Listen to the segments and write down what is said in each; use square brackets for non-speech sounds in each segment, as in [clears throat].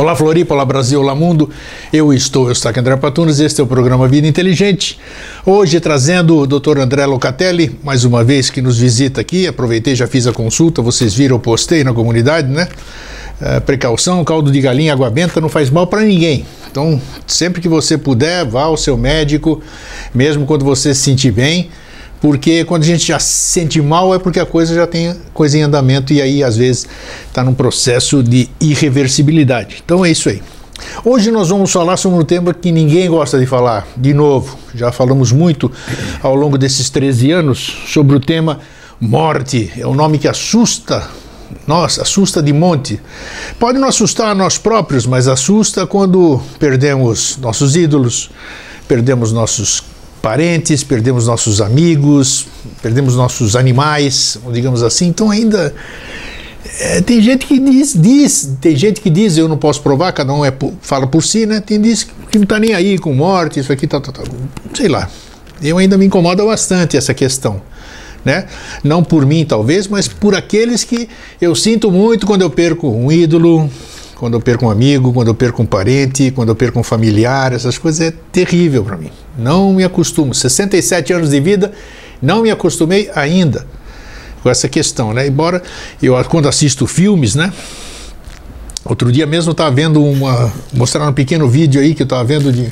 Olá Floripa, olá Brasil, olá mundo. Eu estou, eu estou aqui André Patunas, este é o programa Vida Inteligente. Hoje trazendo o Dr. André Locatelli, mais uma vez que nos visita aqui. Aproveitei, já fiz a consulta, vocês viram, eu postei na comunidade, né? É, precaução, caldo de galinha, água benta não faz mal para ninguém. Então, sempre que você puder, vá ao seu médico, mesmo quando você se sentir bem porque quando a gente já se sente mal é porque a coisa já tem coisa em andamento e aí às vezes está num processo de irreversibilidade. Então é isso aí. Hoje nós vamos falar sobre um tema que ninguém gosta de falar. De novo, já falamos muito ao longo desses 13 anos sobre o tema morte. É um nome que assusta nossa, assusta de monte. Pode não assustar a nós próprios, mas assusta quando perdemos nossos ídolos, perdemos nossos parentes, perdemos nossos amigos, perdemos nossos animais, digamos assim. Então ainda é, tem gente que diz, diz, tem gente que diz, eu não posso provar, cada um é, fala por si, né? Tem diz que não está nem aí com morte, isso aqui tá, tá, tá, sei lá. Eu ainda me incomoda bastante essa questão. Né? Não por mim, talvez, mas por aqueles que eu sinto muito quando eu perco um ídolo, quando eu perco um amigo, quando eu perco um parente, quando eu perco um familiar, essas coisas é terrível para mim. Não me acostumo. 67 anos de vida, não me acostumei ainda com essa questão, né? Embora eu quando assisto filmes, né? Outro dia mesmo estava vendo uma mostrar um pequeno vídeo aí que eu estava vendo de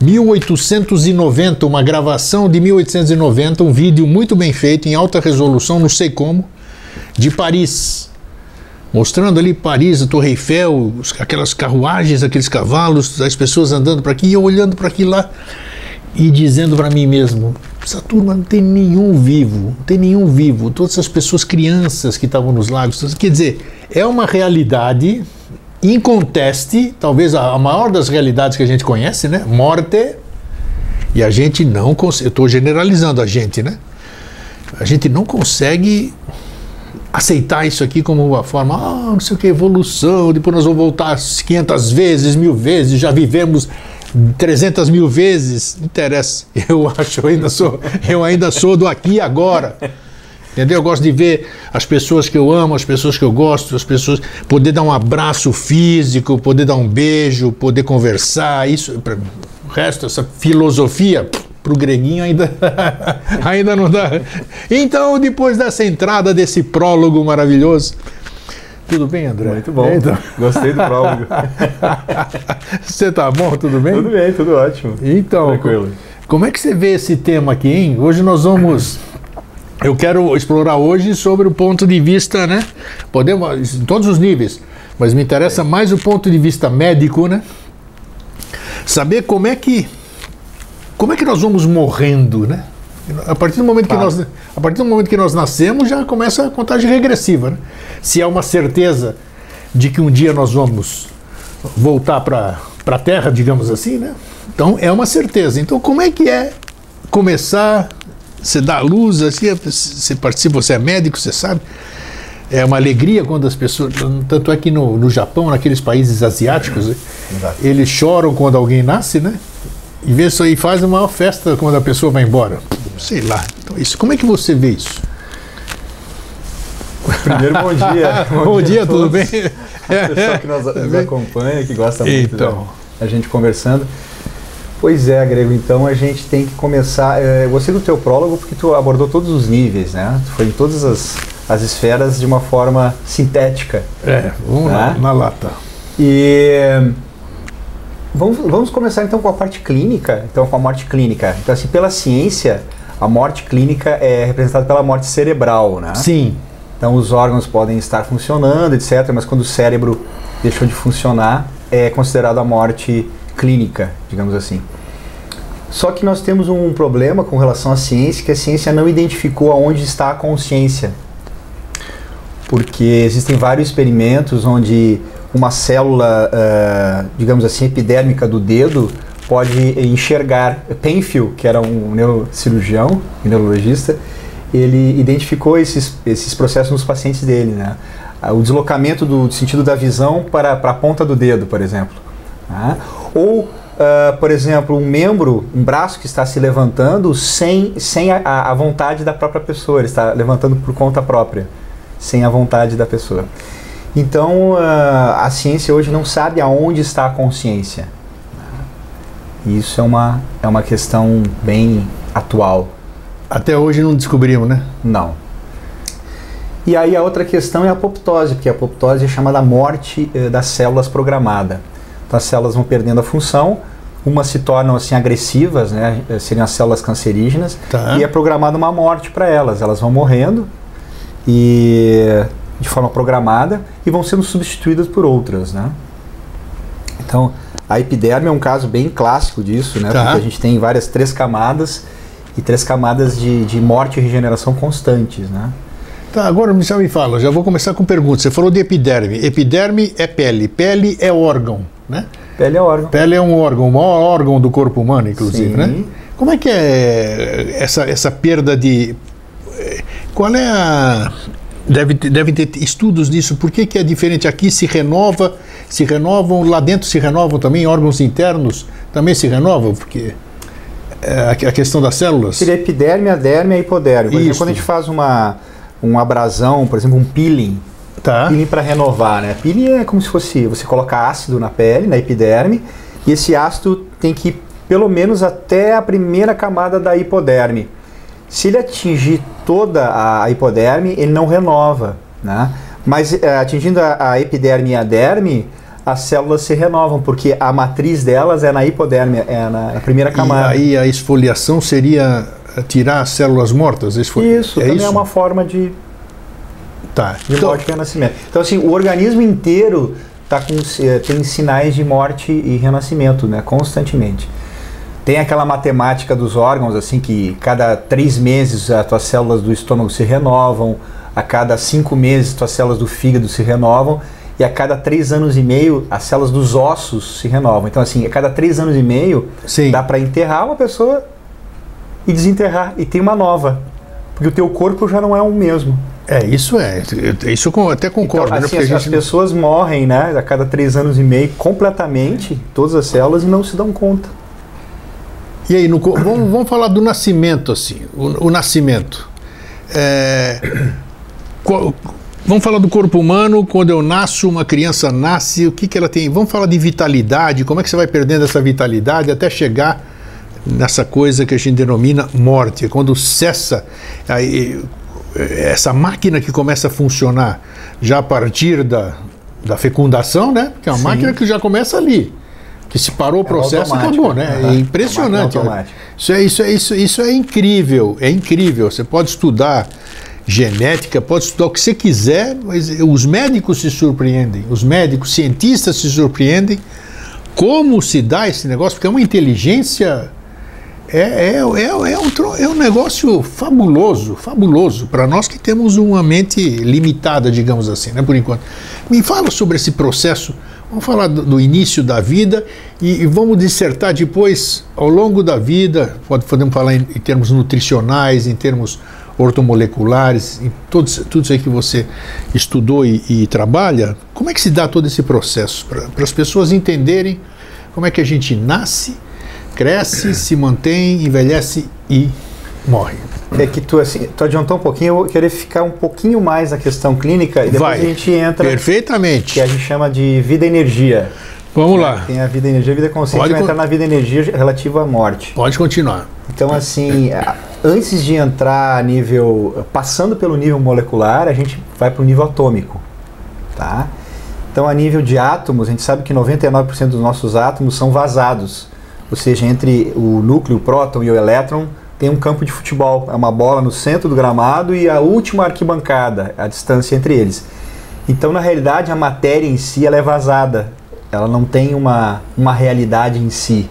1890, uma gravação de 1890, um vídeo muito bem feito em alta resolução, não sei como, de Paris mostrando ali Paris, a Torre Eiffel, aquelas carruagens, aqueles cavalos, as pessoas andando para aqui e eu olhando para aqui lá e dizendo para mim mesmo: essa turma não tem nenhum vivo, não tem nenhum vivo. Todas essas pessoas, crianças que estavam nos lagos, quer dizer, é uma realidade inconteste, talvez a maior das realidades que a gente conhece, né? Morte. E a gente não consegue, eu estou generalizando a gente, né? A gente não consegue aceitar isso aqui como uma forma, ah, não sei o que, evolução, depois nós vamos voltar 500 vezes, mil vezes, já vivemos 300 mil vezes, não interessa, [laughs] eu acho, eu ainda sou, eu ainda sou do aqui e agora. Entendeu? Eu gosto de ver as pessoas que eu amo, as pessoas que eu gosto, as pessoas poder dar um abraço físico, poder dar um beijo, poder conversar, isso, o resto, essa filosofia, para o greguinho ainda, [laughs] ainda não dá. Então, depois dessa entrada, desse prólogo maravilhoso, tudo bem, André? Muito bom. Então... Gostei do prólogo. [laughs] você tá bom? Tudo bem? Tudo bem, tudo ótimo. Então, Tranquilo. como é que você vê esse tema aqui, hein? Hoje nós vamos. Eu quero explorar hoje sobre o ponto de vista, né? Podemos, em todos os níveis, mas me interessa mais o ponto de vista médico, né? Saber como é que como é que nós vamos morrendo, né? A partir do momento que nós, a partir do momento que nós nascemos, já começa a contagem regressiva. Né? Se há uma certeza de que um dia nós vamos voltar para a Terra, digamos assim, né? Então é uma certeza. Então como é que é começar? Você dá a luz, assim, você participa, você é médico, você sabe. É uma alegria quando as pessoas. Tanto é que no, no Japão, naqueles países asiáticos, né? eles choram quando alguém nasce, né? E vê isso aí, faz uma maior festa quando a pessoa vai embora. Sei lá. Então, isso, como é que você vê isso? Primeiro, bom dia. [laughs] Bom, bom dia, dia tudo bem? [laughs] O pessoal que nos, [laughs] nos acompanha, que gosta muito então. da a gente conversando. Pois é, Grego, então a gente tem que começar. É, eu gostei do teu prólogo porque tu abordou todos os níveis, né? Tu foi em todas as, as esferas de uma forma sintética. É, vamos né? lá, na lata. E Vamos, vamos começar então com a parte clínica, então com a morte clínica. Então assim, pela ciência, a morte clínica é representada pela morte cerebral, né? Sim. Então os órgãos podem estar funcionando, etc., mas quando o cérebro deixou de funcionar, é considerado a morte clínica, digamos assim. Só que nós temos um problema com relação à ciência, que a ciência não identificou aonde está a consciência. Porque existem vários experimentos onde uma célula, uh, digamos assim, epidérmica do dedo pode enxergar. Penfield, que era um neurocirurgião, neurologista, ele identificou esses, esses processos nos pacientes dele, né? O deslocamento do sentido da visão para, para a ponta do dedo, por exemplo. Né? Ou, uh, por exemplo, um membro, um braço que está se levantando sem, sem a, a vontade da própria pessoa, ele está levantando por conta própria, sem a vontade da pessoa. Então, uh, a ciência hoje não sabe aonde está a consciência. E isso é uma, é uma questão bem atual. Até hoje não descobrimos, né? Não. E aí a outra questão é a apoptose, porque a apoptose é chamada morte eh, das células programada. Então as células vão perdendo a função, umas se tornam assim agressivas, né, eh, seriam as células cancerígenas, tá. e é programada uma morte para elas. Elas vão morrendo e de forma programada e vão sendo substituídas por outras, né? Então, a epiderme é um caso bem clássico disso, né? Tá. Porque a gente tem várias três camadas e três camadas de, de morte e regeneração constantes, né? Tá, agora já me fala, já vou começar com perguntas. Você falou de epiderme. Epiderme é pele, pele é órgão, né? Pele é órgão. Pele é um órgão, o maior órgão do corpo humano, inclusive, né? Sim. né? Como é que é essa, essa perda de. Qual é a. Deve, devem ter estudos nisso. Por que, que é diferente? Aqui se renova, se renovam, lá dentro se renovam também, órgãos internos também se renovam, porque é, a questão das células. Seria epiderme, aderme e hipoderme. Por exemplo, quando a gente faz uma um abrasão, por exemplo, um peeling. Tá. Peeling para renovar, né? Peeling é como se fosse você colocar ácido na pele, na epiderme, e esse ácido tem que ir pelo menos até a primeira camada da hipoderme. Se ele atingir toda a hipoderme, ele não renova, né? Mas é, atingindo a, a epiderme e a derme, as células se renovam, porque a matriz delas é na hipoderme, é na, na primeira camada. E aí a esfoliação seria tirar as células mortas? Isso, foi, isso é também é isso? é uma forma de, tá. de então, morte e renascimento. Então, assim, o organismo inteiro tá com, eh, tem sinais de morte e renascimento, né? Constantemente. Tem aquela matemática dos órgãos, assim, que cada três meses as tuas células do estômago se renovam, a cada cinco meses as tuas células do fígado se renovam, e a cada três anos e meio as células dos ossos se renovam. Então, assim, a cada três anos e meio Sim. dá para enterrar uma pessoa e desenterrar e tem uma nova. Porque o teu corpo já não é o mesmo. É, isso é. Isso eu até concordo. Então, assim, né? as, as pessoas morrem, né, a cada três anos e meio, completamente, todas as células, e não se dão conta. E aí, no, vamos, vamos falar do nascimento, assim. O, o nascimento. É, vamos falar do corpo humano. Quando eu nasço, uma criança nasce, o que, que ela tem? Vamos falar de vitalidade, como é que você vai perdendo essa vitalidade até chegar nessa coisa que a gente denomina morte, quando cessa aí, essa máquina que começa a funcionar já a partir da, da fecundação, né? Que é uma Sim. máquina que já começa ali. Que se parou o é processo, é acabou, né? Uhum. É impressionante. Isso é, isso, é, isso, isso é incrível, é incrível. Você pode estudar genética, pode estudar o que você quiser, mas os médicos se surpreendem, os médicos, cientistas se surpreendem como se dá esse negócio, porque é uma inteligência é, é, é, é, um, é um negócio fabuloso, fabuloso, para nós que temos uma mente limitada, digamos assim, né, por enquanto. Me fala sobre esse processo, vamos falar do, do início da vida e, e, vamos dissertar depois, ao longo da vida, pode, podemos falar em, em termos nutricionais, em termos ortomoleculares, em todos, tudo isso aí que você estudou e, e trabalha, como é que se dá todo esse processo, para as pessoas entenderem como é que a gente nasce cresce, se mantém, envelhece e morre. É que tu, assim, tu adiantou um pouquinho, eu vou querer ficar um pouquinho mais na questão clínica e depois Vai. a gente entra. Perfeitamente. Que a gente chama de vida e energia. Vamos lá. Tem a vida e energia, a vida consciente Pode vai entrar na vida e energia relativa à morte. Pode continuar. Então, assim, antes de entrar a nível. passando pelo nível molecular, a gente vai para o nível atômico. Tá? Então, a nível de átomos, a gente sabe que 99% dos nossos átomos são vazados ou seja, entre o núcleo, o próton e o elétron, tem um campo de futebol, é uma bola no centro do gramado e a última arquibancada, a distância entre eles. Então, na realidade, a matéria em si ela é vazada, ela não tem uma, uma realidade em si.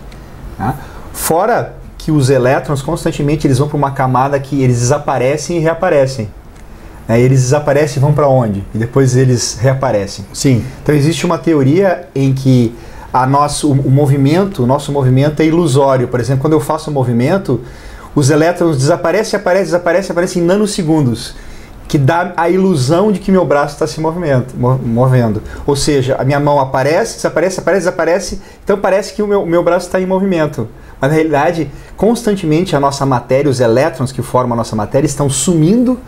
Né? Fora que os elétrons constantemente eles vão para uma camada que eles desaparecem e reaparecem. Né? Eles desaparecem e vão para onde? E depois eles reaparecem. Sim. Então existe uma teoria em que a nosso, o, movimento, o nosso movimento é ilusório. Por exemplo, quando eu faço um movimento, os elétrons desaparecem, aparecem, desaparecem, aparecem em nanosegundos, que dá a ilusão de que meu braço está se movimento, movendo. Ou seja, a minha mão aparece, desaparece, aparece, desaparece, então parece que o meu, meu braço está em movimento. Mas na realidade, constantemente a nossa matéria, os elétrons que formam a nossa matéria, estão sumindo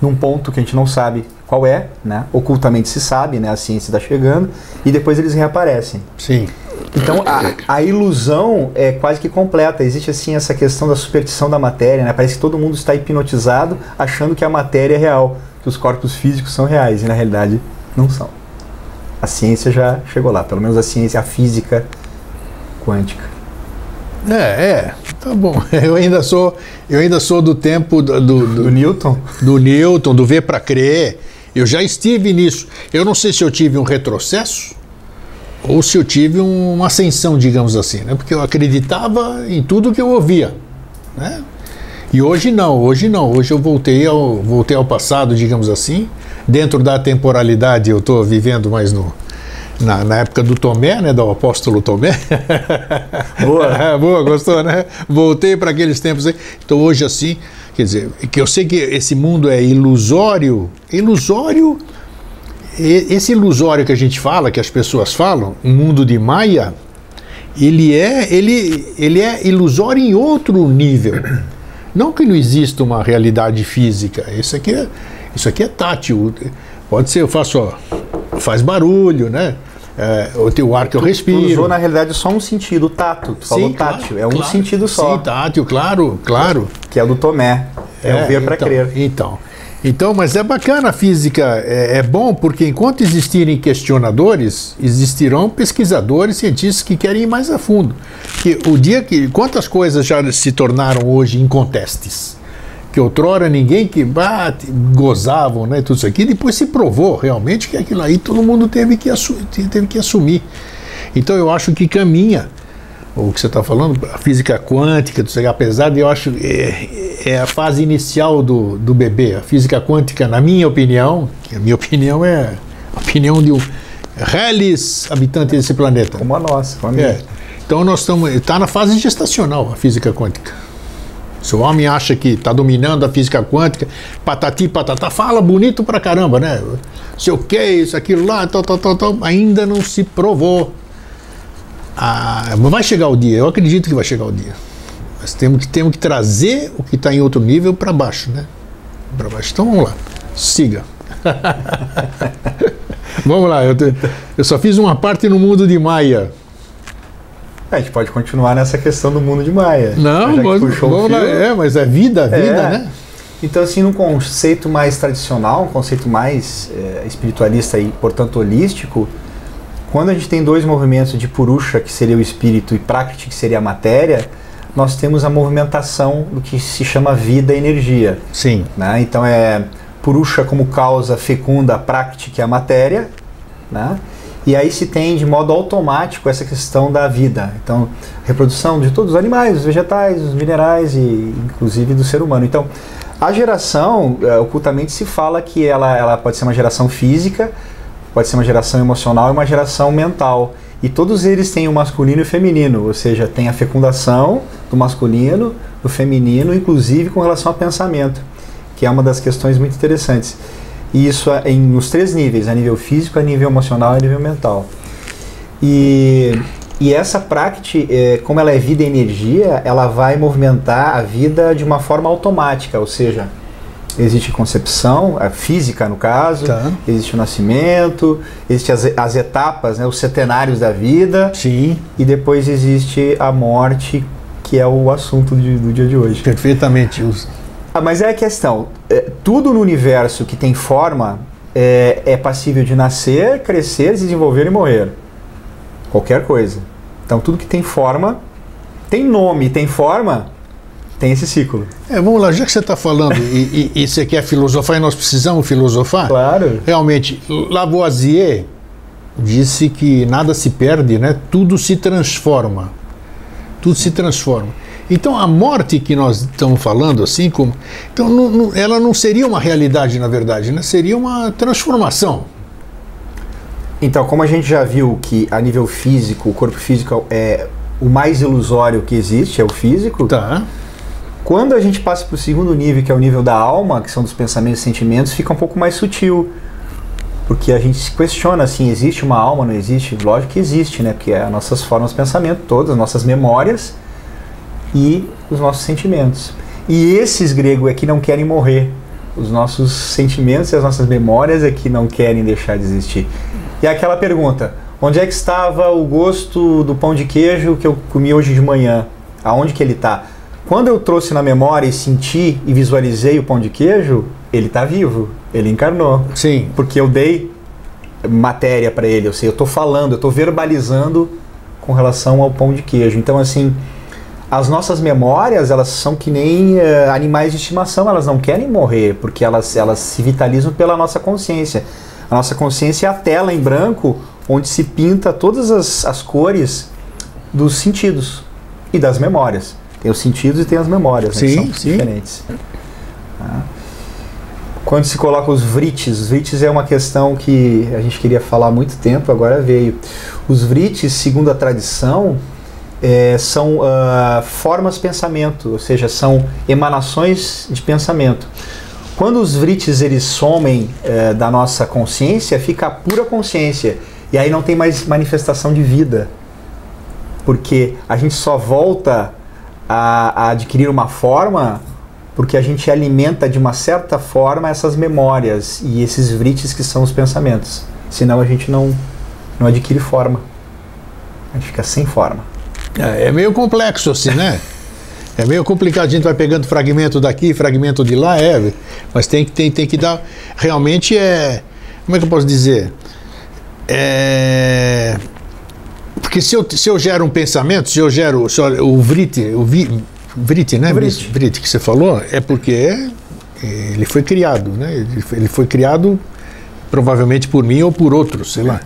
num ponto que a gente não sabe qual é, né? Ocultamente se sabe, né? A ciência está chegando e depois eles reaparecem. Sim. Então a, a, ilusão é quase que completa. Existe assim essa questão da superstição da matéria, né? Parece que todo mundo está hipnotizado achando que a matéria é real, que os corpos físicos são reais e na realidade não são. A ciência já chegou lá, pelo menos a ciência, a física quântica. É, é, tá bom. [laughs] Eu ainda sou, eu ainda sou do tempo do, do, do, do Newton, do Newton, do ver para crer. Eu já estive nisso. Eu não sei se eu tive um retrocesso ou se eu tive um, uma ascensão, digamos assim, né? Porque eu acreditava em tudo que eu ouvia, né? E hoje não, hoje não. Hoje eu voltei ao, voltei ao passado, digamos assim. Dentro da temporalidade, eu estou vivendo mais no, na, na, época do Tomé, né, do apóstolo Tomé. Boa. [laughs] Boa, gostou, né? Voltei para aqueles tempos aí. Então hoje assim, quer dizer, que eu sei que esse mundo é ilusório, ilusório, esse ilusório que a gente fala, que as pessoas falam, um mundo de Maia, ele é, ele, ele é ilusório em outro nível. Não que não exista uma realidade física, isso aqui é, isso aqui é tátil. Pode ser, eu faço, ó, faz barulho, né? É, o ar que eu respiro. Tu usou, na realidade, só um sentido, o tato. Tu falou Sim, tátil, claro, é um claro, sentido só. Sim, tátil, claro, claro. Que é o do Tomé. É, é o ver para então, crer. Então, então, mas é bacana a física, é, é, bom porque enquanto existirem questionadores, existirão pesquisadores, cientistas que querem ir mais a fundo. Que o dia que quantas coisas já se tornaram hoje incontestes, que outrora ninguém que bate, gozavam, né, tudo isso aqui, depois se provou realmente que aquilo aí todo mundo teve que, teve que assumir. Então eu acho que caminha o que você está falando, a física quântica, apesar de eu acho é, é, a fase inicial do, do bebê. A física quântica, na minha opinião, a minha [laughs] opinião é a opinião de um reles habitante desse planeta. Como a nossa. Como a é. Então nós estamos, está na fase gestacional a física quântica. Se o homem acha que está dominando a física quântica, patati patatá, fala bonito pra caramba, né? Se o que, isso, aquilo lá, tal, tal, tal, tal, ainda não se provou ah, vai chegar o dia, eu acredito que vai chegar o dia. Mas temos que, temos que trazer o que está em outro nível para baixo, né? Para baixo. Então vamos lá, siga. [laughs] vamos lá, eu, te, eu só fiz uma parte no mundo de Maia. É, a gente pode continuar nessa questão do mundo de Maia. Não, mas, vamos lá, é, mas é vida, vida, é. né? Então, assim, num conceito mais tradicional, um conceito mais é, espiritualista e, portanto, holístico, quando a gente tem dois movimentos de Purusha, que seria o espírito, e Prakriti, que seria a matéria, nós temos a movimentação do que se chama vida e energia. Sim. Né? Então é Purusha como causa fecunda, Prakriti, que é a matéria, né? E aí se tem de modo automático essa questão da vida. Então, reprodução de todos os animais, os vegetais, os minerais e inclusive do ser humano. Então, a geração, é, ocultamente se fala que ela, ela pode ser uma geração física, pode ser uma geração emocional e uma geração mental. E todos eles têm o masculino e o feminino, ou seja, tem a fecundação do masculino, do feminino, inclusive com relação ao pensamento, que é uma das questões muito interessantes. E isso é em, nos três níveis, a nível físico, a nível emocional e a nível mental. E, e essa prática, é, como ela é vida e energia, ela vai movimentar a vida de uma forma automática, ou seja, Existe concepção, a física no caso, tá. existe o nascimento, existe as, as etapas, né, os centenários da vida. Sim. E depois existe a morte, que é o assunto de, do dia de hoje. Perfeitamente. Ah, mas é a questão, é, tudo no universo que tem forma é, é passível de nascer, crescer, desenvolver e morrer. Qualquer coisa. Então tudo que tem forma, tem nome, tem forma, tem esse ciclo. É, vamos lá, já que você está falando e, e, e, você quer filosofar e nós precisamos filosofar, claro. realmente, Lavoisier disse que nada se perde, né? tudo se transforma. Tudo se transforma. Então a morte que nós estamos falando, assim como. Então não, não, ela não seria uma realidade, na verdade, né? seria uma transformação. Então, como a gente já viu que a nível físico, o corpo físico é o mais ilusório que existe, é o físico. Tá quando a gente passa para o segundo nível, que é o nível da alma, que são dos pensamentos e sentimentos, fica um pouco mais sutil. Porque a gente se questiona assim, existe uma alma, não existe? Lógico que existe, né? Porque é as nossas formas de pensamento, todas, as nossas memórias e os nossos sentimentos. E esses gregos é que não querem morrer. Os nossos sentimentos e as nossas memórias é que não querem deixar de existir. E aquela pergunta: onde é que estava o gosto do pão de queijo que eu comi hoje de manhã? Aonde que ele está? Quando eu trouxe na memória e senti e visualizei o pão de queijo, ele está vivo, ele encarnou. Sim. Porque eu dei matéria para ele, eu sei, eu estou falando, eu estou verbalizando com relação ao pão de queijo. Então, assim, as nossas memórias, elas são que nem uh, animais de estimação, elas não querem morrer, porque elas, elas se vitalizam pela nossa consciência. A nossa consciência é a tela em branco onde se pinta todas as, as cores dos sentidos e das memórias. Tem os sentidos e tem as memórias, sim, né, que são sim. diferentes. Tá? Quando se coloca os vrites, os vrites é uma questão que a gente queria falar há muito tempo, agora veio. Os vrites, segundo a tradição, é, são uh, formas de pensamento, ou seja, são emanações de pensamento. Quando os vrites eles somem uh, da nossa consciência, fica a pura consciência. E aí não tem mais manifestação de vida. Porque a gente só volta a, a adquirir uma forma porque a gente alimenta de uma certa forma essas memórias e esses vrites que são os pensamentos. Senão a gente não, não adquire forma. A gente fica sem forma. É, é meio complexo assim, né? É meio complicado, a gente vai pegando fragmento daqui, fragmento de lá, é, mas tem que, tem, tem que dar. Realmente é. Como é que eu posso dizer? É, porque se eu, se eu gero um pensamento, se eu gero se eu, o vrite, o vi, vrite, né? Vrite. Vrite que você falou, é porque ele foi criado, né? Ele foi, ele foi criado provavelmente por mim ou por outros, sei lá.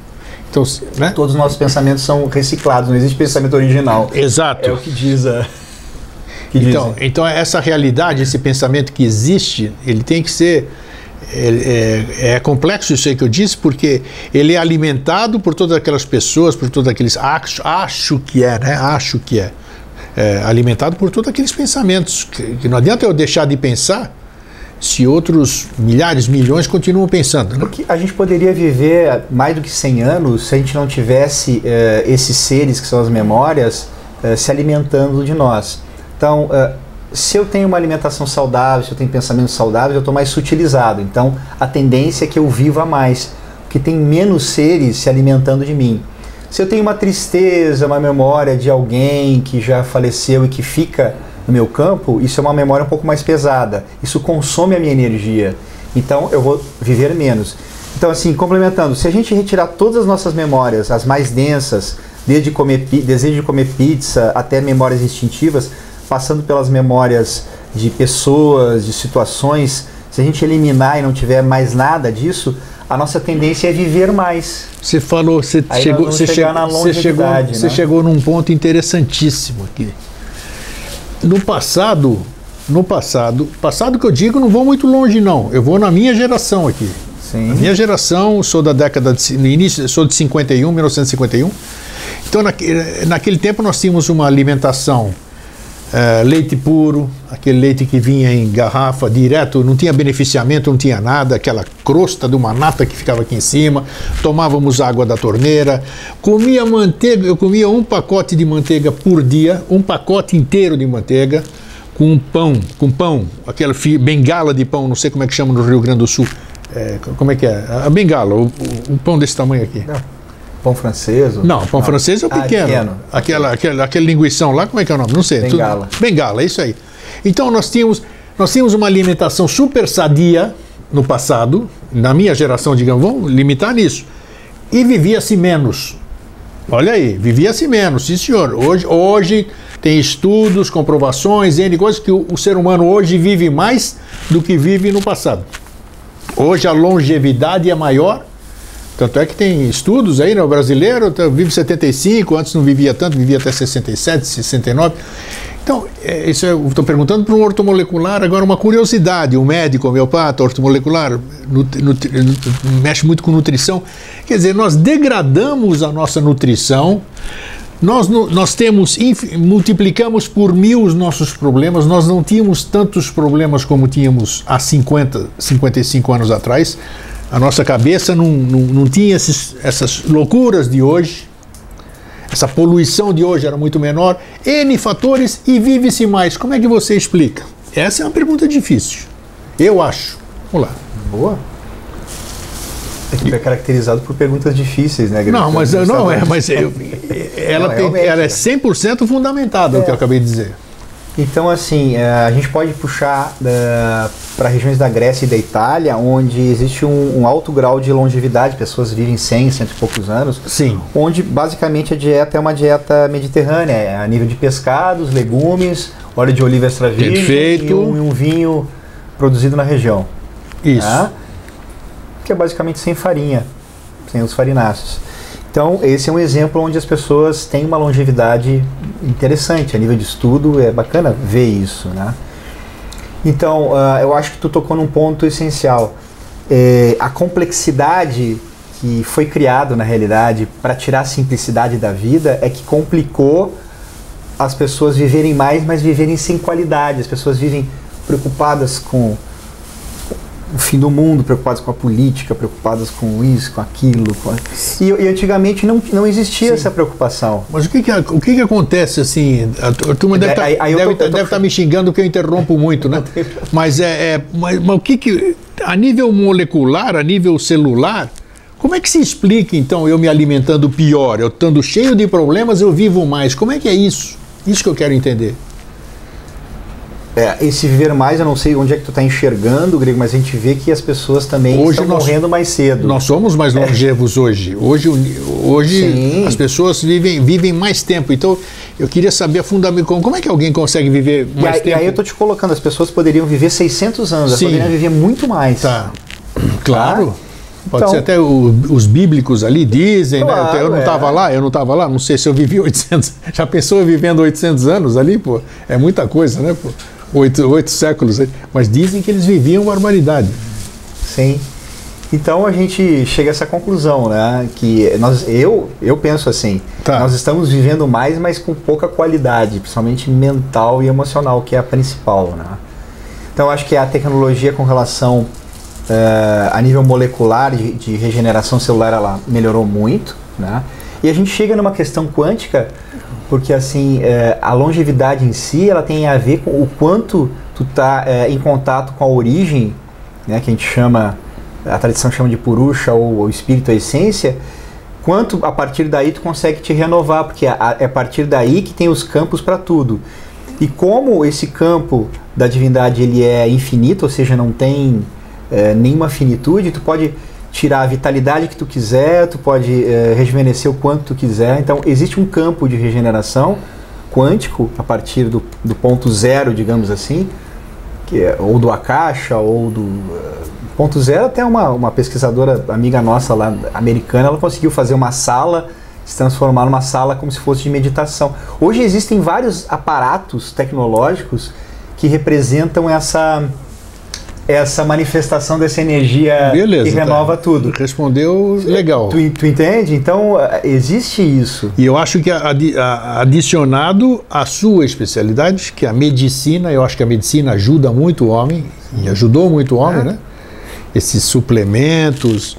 Então, né? Todos os nossos pensamentos são reciclados, não existe pensamento original. Exato. É o que diz a. [laughs] Que Então, dizem. então essa realidade, esse pensamento que existe, ele tem que ser é, é- é complexo isso aí que eu disse, porque ele é alimentado por todas aquelas pessoas, por todos aqueles acho, acho que é, né? Acho que é, É, alimentado por todos aqueles pensamentos que, que não adianta eu deixar de pensar se outros milhares, milhões continuam pensando. Né? A gente poderia viver mais do que 100 anos se a gente não tivesse eh, esses seres que são as memórias eh, se alimentando de nós. Então, eh, se eu tenho uma alimentação saudável, se eu tenho pensamentos saudáveis, eu estou mais sutilizado. Então, a tendência é que eu viva mais, porque tem menos seres se alimentando de mim. Se eu tenho uma tristeza, uma memória de alguém que já faleceu e que fica no meu campo, isso é uma memória um pouco mais pesada. Isso consome a minha energia. Então eu vou viver menos. Então, assim, complementando, se a gente retirar todas as nossas memórias, as mais densas, desde comer, desejo de comer pizza até memórias instintivas, passando pelas memórias de pessoas, de situações, se a gente eliminar e não tiver mais nada disso, a nossa tendência é viver mais. Você falou, você Aí chegou, você chegou, você chegou, né? chegou num ponto interessantíssimo aqui. No passado, no passado, passado que eu digo, não vou muito longe não. Eu vou na minha geração aqui. Sim. A minha geração, sou da década de, no início, sou de 51, 1951. Então, naque, naquele tempo nós tínhamos uma alimentação eh, leite puro, aquele leite que vinha em garrafa direto, não tinha beneficiamento, não tinha nada, aquela crosta de uma nata que ficava aqui em cima. Tomávamos água da torneira, comia manteiga, eu comia um pacote de manteiga por dia, um pacote inteiro de manteiga com pão, com pão, aquela bengala de pão, não sei como é que chama no Rio Grande do Sul. Eh, como é que é? A bengala, o, um pão desse tamanho aqui. Pão francês? ou- Não, pão francês é o Ah, pequeno. pequeno. Aquela, aquela, aquele linguição lá, como é que é o nome? Não sei. tudo- Bengala. Bengala, é isso aí. Então nós tínhamos, nós tínhamos uma alimentação super sadia no passado, na minha geração, digamos, vamos limitar nisso. E vivia-se menos. Olha aí, vivia-se menos, sim senhor. Hoje, hoje tem estudos, comprovações, N coisas que o, o ser humano hoje vive mais do que vive no passado. Hoje a longevidade é maior tanto é que tem estudos aí, né? O brasileiro tá- vive 75, antes não vivia tanto, vivia até 67, 69. Então, é, isso eu estou perguntando para um ortomolecular, agora uma curiosidade, um médico, homeopata, ortomolecular, mexe muito com nutrição. Quer dizer, nós degradamos a nossa nutrição, nós, nós temos, multiplicamos por mil os nossos problemas, nós não tínhamos tantos problemas como tínhamos há 50, 55 anos atrás. A nossa cabeça não, não, não tinha esses, essas loucuras de hoje. Essa poluição de hoje era muito menor. N fatores e vive-se mais. Como é que você explica? Essa é uma pergunta difícil. Eu acho. Vamos lá. Boa. É, é caracterizado por perguntas difíceis, né? Greg? Não, mas não é, mas eu, [laughs] ela, Não, tem, ela é né? 100% fundamentada, o que eu É. acabei de dizer. Então, assim, eh, a gente pode puxar para regiões da Grécia e da Itália, onde existe um, um alto grau de longevidade, pessoas vivem 100, cento e poucos anos, Sim. onde basicamente a dieta é uma dieta mediterrânea, é a nível de pescados, legumes, óleo de oliva extra virgem e um, um vinho produzido na região. Isso. tá? Que é basicamente sem farinha, sem os farináceos. Então, esse é um exemplo onde as pessoas têm uma longevidade interessante, a nível de estudo, é bacana ver isso, né? Então, ah, eu acho que tu tocou num ponto essencial. É, a complexidade que foi criado na realidade para tirar a simplicidade da vida é que complicou as pessoas viverem mais, mas viverem sem qualidade. As pessoas vivem preocupadas com o fim do mundo, preocupadas com a política, preocupadas com isso, com aquilo. com- E, e antigamente não, não existia Sim. essa preocupação. Mas o que que, o que que acontece assim? A, a turma deve estar Aí- aí eu tô- tá me xingando porque eu interrompo muito, né? [laughs] Mas é, é mas, mas o que que a nível molecular, a nível celular, como é que se explica então eu me alimentando pior, eu estando cheio de problemas, eu vivo mais? Como é que é isso? Isso que eu quero entender. É, esse viver mais, eu não sei onde é que tu está enxergando, Grego, mas a gente vê que as pessoas também Hoje estão nós- morrendo mais cedo. Nós somos mais longevos hoje. Hoje, hoje Sim. as pessoas vivem, vivem mais tempo. Então, eu queria saber a fundamento como, é que alguém consegue viver E mais aí, e tempo? aí eu tô te colocando, as pessoas poderiam viver 600 anos, elas Sim. poderiam viver muito mais. Tá. Claro. Pode Então- ser até o- os bíblicos ali dizem, né? Claro, Eu não é. estava lá, eu não estava lá, não sei se eu vivi 800. [laughs] Já pensou eu vivendo 800 anos ali, pô? É muita coisa, né, pô? Oito, oito séculos. aí. Mas dizem que eles viviam barbaridade. Sim. Então a gente chega a essa conclusão, né? Que nós, eu, eu penso assim, Tá. nós estamos vivendo mais, mas com pouca qualidade, principalmente mental e emocional, que é a principal, né? Então acho que a tecnologia com relação eh, a nível molecular de, de regeneração celular ela melhorou muito, né? E a gente chega numa questão quântica porque assim eh, a longevidade em si ela tem a ver com o quanto tu tá eh, em contato com a origem, né? Que a gente chama a tradição chama de purusha ou, ou espírito a essência. Quanto a partir daí tu consegue te renovar, porque é a partir daí que tem os campos para tudo. E como esse campo da divindade ele é infinito, ou seja, não tem eh, nenhuma finitude, tu pode tirar a vitalidade que tu quiser, tu pode eh, rejuvenescer o quanto tu quiser. Então existe um campo de regeneração quântico a partir do, do ponto zero, digamos assim, que é, ou do Akasha, ou do eh, ponto zero. Até uma, uma pesquisadora amiga nossa lá, americana, ela conseguiu fazer uma sala, se transformar numa sala como se fosse de meditação. Hoje existem vários aparatos tecnológicos que representam essa essa manifestação dessa energia Beleza. que tá. renova tudo. Respondeu legal. Tu, tu entende? Então, eh, existe isso. E eu acho que adi- adicionado à sua especialidade, que é a medicina, eu acho que a medicina ajuda muito o homem, e ajudou muito o homem, É. né? Esses suplementos,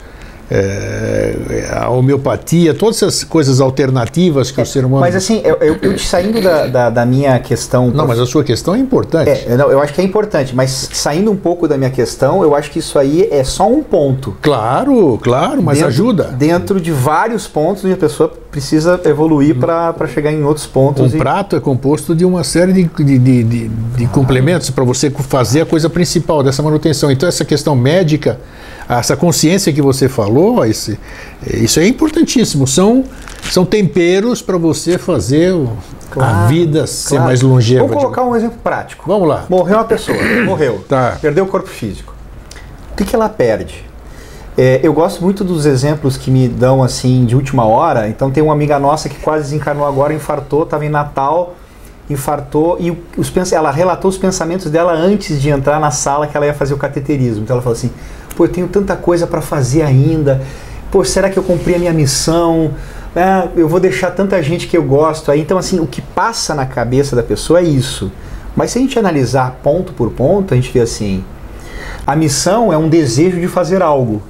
é, a homeopatia, todas essas coisas alternativas que o ser humano. Mas assim, eu, eu, eu te saindo da, da, da minha questão. Não, mas a sua questão é importante. É, não, eu acho que é importante, mas saindo um pouco da minha questão, eu acho que isso aí é só um ponto. Claro, claro, mas dentro, ajuda. Dentro de vários pontos a pessoa precisa evoluir para chegar em outros Um pontos. e- prato é composto de uma série de, de, de, de- de complementos para você fazer a coisa principal dessa manutenção. Então, essa questão médica, essa consciência que você falou, esse, isso é importantíssimo. São, são temperos para você fazer o- a Claro, vida ser claro. mais longeva. Vamos colocar um exemplo prático. Vamos lá. Morreu uma pessoa, morreu. Tá. Perdeu o corpo físico. O que, que ela perde? É, eu gosto muito dos exemplos que me dão assim de última hora. Então tem uma amiga nossa que quase desencarnou agora, infartou, estava em Natal, infartou e os, ela relatou os pensamentos dela antes de entrar na sala que ela ia fazer o cateterismo. Então ela falou assim: "Pô, eu tenho tanta coisa para fazer ainda. Pô, será que eu cumpri a minha missão? Ah, eu vou deixar tanta gente que eu gosto aí". Então assim, o que passa na cabeça da pessoa é isso. Mas se a gente analisar ponto por ponto, a gente vê assim: a missão é um desejo de fazer algo